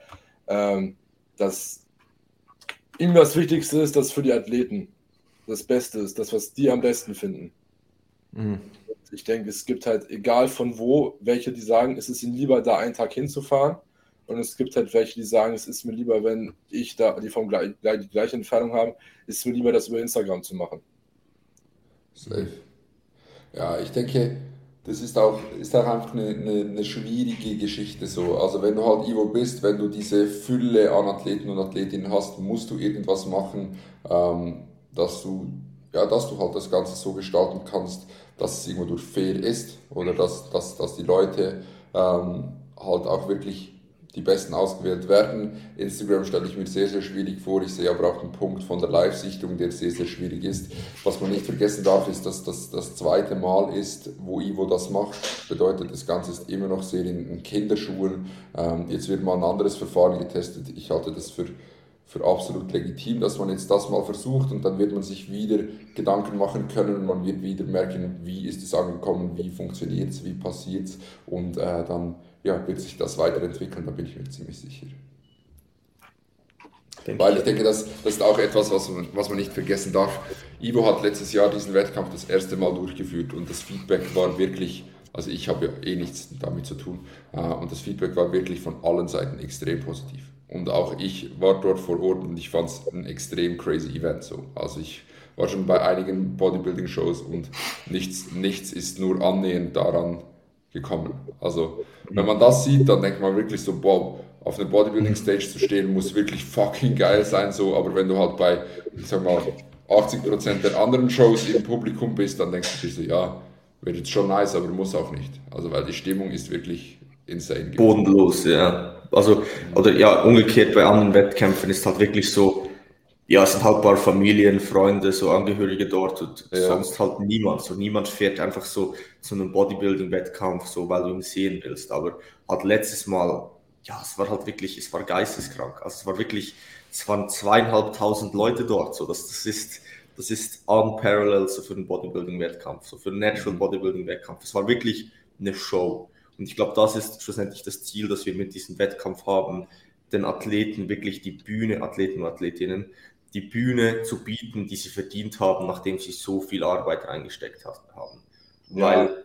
ähm, dass ihm das Wichtigste ist, dass für die Athleten das Beste ist, das, was die am besten finden. Mhm. Ich denke, es gibt halt, egal von wo, welche, die sagen, es ist ihnen lieber, da einen Tag hinzufahren. Und es gibt halt welche, die sagen, es ist mir lieber, wenn ich da, die vom die gleiche Entfernung haben, ist es mir lieber, das über Instagram zu machen. Safe. Ja, ich denke, das ist auch, ist auch einfach eine, eine, eine, schwierige Geschichte so. Also wenn du halt Ivo bist, wenn du diese Fülle an Athleten und Athletinnen hast, musst du irgendwas machen, ähm, dass du ja, dass du halt das Ganze so gestalten kannst, dass es irgendwo durch fair ist oder dass, dass, dass die Leute ähm, halt auch wirklich die Besten ausgewählt werden. Instagram stelle ich mir sehr, sehr schwierig vor. Ich sehe aber auch einen Punkt von der Live-Sichtung, der sehr, sehr schwierig ist. Was man nicht vergessen darf, ist, dass das das zweite Mal ist, wo Ivo das macht. Bedeutet, das Ganze ist immer noch sehr in, in Kinderschuhen. Ähm, jetzt wird mal ein anderes Verfahren getestet. Ich halte das für für absolut legitim, dass man jetzt das mal versucht und dann wird man sich wieder Gedanken machen können und man wird wieder merken, wie ist es angekommen, wie funktioniert es, wie passiert es und äh, dann ja, wird sich das weiterentwickeln, da bin ich mir ziemlich sicher. Denke Weil ich denke, das, das ist auch etwas, was man, was man nicht vergessen darf. Ivo hat letztes Jahr diesen Wettkampf das erste Mal durchgeführt und das Feedback war wirklich, also ich habe ja eh nichts damit zu tun, äh, und das Feedback war wirklich von allen Seiten extrem positiv. Und auch ich war dort vor Ort und ich fand es ein extrem crazy Event. So. Also ich war schon bei einigen Bodybuilding-Shows und nichts, nichts ist nur annähernd daran gekommen. Also wenn man das sieht, dann denkt man wirklich so, boah, auf einer Bodybuilding-Stage zu stehen, muss wirklich fucking geil sein. So. Aber wenn du halt bei, ich sag mal, 80% der anderen Shows im Publikum bist, dann denkst du dir so, ja, wird jetzt schon nice, aber muss auch nicht. Also weil die Stimmung ist wirklich insane. Bodenlos, ja. Also, oder ja, umgekehrt bei anderen Wettkämpfen ist halt wirklich so, ja, es sind halt ein paar Familien, Freunde, so Angehörige dort und ja. sonst halt niemand. So niemand fährt einfach so zu einem Bodybuilding-Wettkampf, so weil du ihn sehen willst. Aber halt letztes Mal, ja, es war halt wirklich, es war geisteskrank. Also es war wirklich es waren zweieinhalbtausend Leute dort. So, das, das ist, das ist unparalleled so für einen Bodybuilding-Wettkampf, so für einen Natural mhm. Bodybuilding-Wettkampf. Es war wirklich eine Show. Und ich glaube, das ist schlussendlich das Ziel, das wir mit diesem Wettkampf haben, den Athleten wirklich die Bühne, Athleten und Athletinnen, die Bühne zu bieten, die sie verdient haben, nachdem sie so viel Arbeit reingesteckt haben. Ja. Weil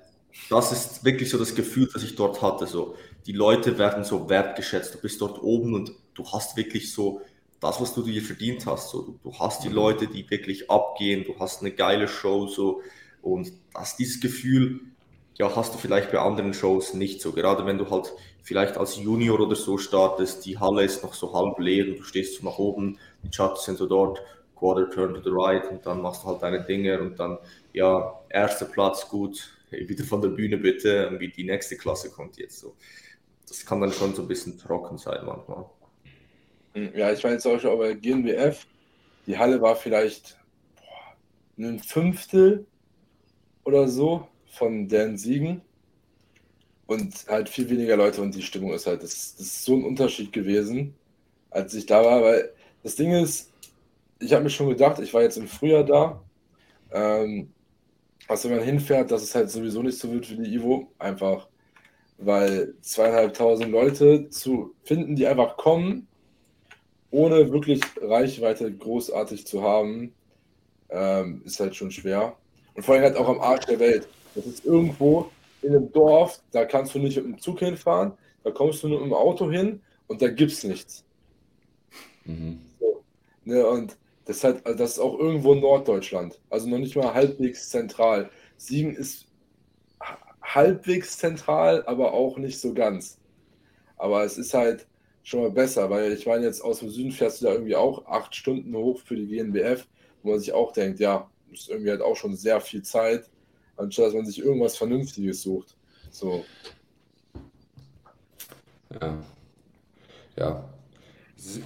das ist wirklich so das Gefühl, das ich dort hatte. So, die Leute werden so wertgeschätzt. Du bist dort oben und du hast wirklich so das, was du dir verdient hast. So, du, du hast die mhm. Leute, die wirklich abgehen, du hast eine geile Show so und das, dieses Gefühl, ja, hast du vielleicht bei anderen Shows nicht so. Gerade wenn du halt vielleicht als Junior oder so startest, die Halle ist noch so halb leer und du stehst so nach oben, die Judges sind so dort, Quarter turn to the right und dann machst du halt deine Dinge und dann, ja, erster Platz, gut, wieder von der Bühne bitte, wie die nächste Klasse kommt jetzt so. Das kann dann schon so ein bisschen trocken sein manchmal. Hm, ja, ich meine jetzt auch schon bei GNBF, die Halle war vielleicht boah, ein Fünftel oder so von deren Siegen und halt viel weniger Leute und die Stimmung ist halt, das, das ist so ein Unterschied gewesen, als ich da war, weil das Ding ist, ich habe mir schon gedacht, ich war jetzt im Frühjahr da, ähm, also wenn man hinfährt, dass es halt sowieso nicht so wird wie die Ivo, einfach weil zweieinhalbtausend Leute zu finden, die einfach kommen, ohne wirklich Reichweite großartig zu haben, ähm, ist halt schon schwer. Und vor allem halt auch am Arsch der Welt. Das ist irgendwo in einem Dorf, da kannst du nicht mit dem Zug hinfahren, da kommst du nur mit dem Auto hin und da gibt es nichts. Mhm. So, ne, und das halt, also das ist auch irgendwo in Norddeutschland, also noch nicht mal halbwegs zentral. Siegen ist halbwegs zentral, aber auch nicht so ganz. Aber es ist halt schon mal besser, weil ich meine, jetzt aus dem Süden fährst du da irgendwie auch acht Stunden hoch für die GNBF, wo man sich auch denkt, ja, ist irgendwie halt auch schon sehr viel Zeit anstatt dass man sich irgendwas Vernünftiges sucht. So. Ja. Ja.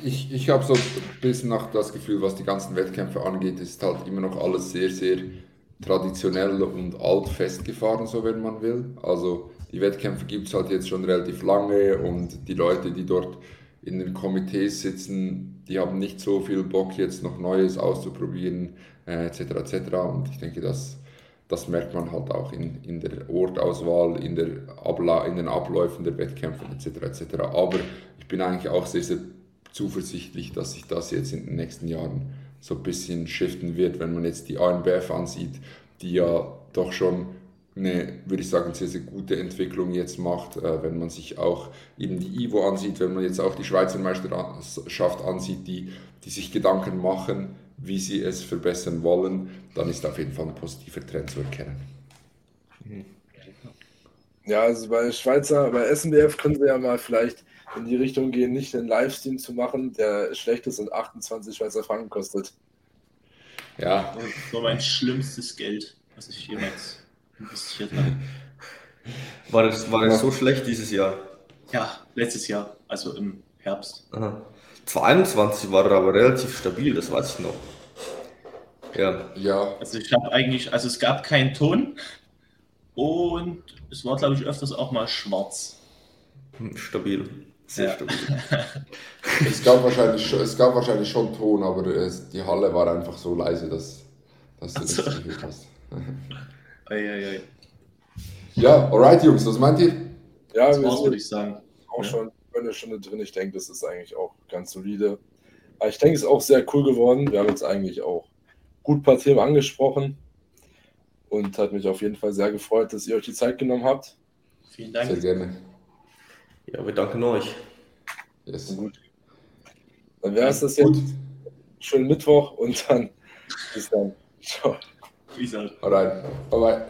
Ich, ich habe so ein bisschen noch das Gefühl, was die ganzen Wettkämpfe angeht, ist halt immer noch alles sehr, sehr traditionell und alt festgefahren, so wenn man will. Also die Wettkämpfe gibt es halt jetzt schon relativ lange und die Leute, die dort in den Komitees sitzen, die haben nicht so viel Bock, jetzt noch Neues auszuprobieren, äh, etc. etc. Und ich denke, das das merkt man halt auch in, in der Ortauswahl, in, der Abla in den Abläufen der Wettkämpfe etc. etc. Aber ich bin eigentlich auch sehr, sehr zuversichtlich, dass sich das jetzt in den nächsten Jahren so ein bisschen shiften wird, wenn man jetzt die ANBF ansieht, die ja doch schon eine, würde ich sagen, sehr, sehr gute Entwicklung jetzt macht, äh, wenn man sich auch eben die IVO ansieht, wenn man jetzt auch die Schweizer Meisterschaft ansieht, die, die sich Gedanken machen, wie sie es verbessern wollen, dann ist auf jeden Fall ein positiver Trend zu erkennen. Ja, also bei Schweizer, bei SNBF können wir ja mal vielleicht in die Richtung gehen, nicht einen Livestream zu machen, der schlecht ist und 28 Schweizer Franken kostet. Ja. Das war mein schlimmstes Geld, was ich jemals investiert habe. War das, war das so schlecht dieses Jahr? Ja, letztes Jahr, also im Herbst. Aha. 22 war er aber relativ stabil, das weiß ich noch. Ja. ja. Also ich habe eigentlich, also es gab keinen Ton und es war, glaube ich, öfters auch mal schwarz. Hm, stabil. Sehr ja. stabil. es, gab wahrscheinlich, es gab wahrscheinlich schon Ton, aber es, die Halle war einfach so leise, dass, dass du das nicht gehört hast. ei, ei, ei. Ja, alright, Jungs, was meint ihr? Ja, das war's, würde ich sagen. Auch ja. schon eine Stunde drin. Ich denke, das ist eigentlich auch ganz solide. Aber ich denke, es ist auch sehr cool geworden. Wir haben jetzt eigentlich auch gut ein paar Themen angesprochen und hat mich auf jeden Fall sehr gefreut, dass ihr euch die Zeit genommen habt. Vielen Dank. Sehr gerne. Ja, wir danken euch. Yes. Gut. Dann wäre es das jetzt. Gut. Schönen Mittwoch und dann bis dann. Ciao. Peace out. Alright. Bye bye.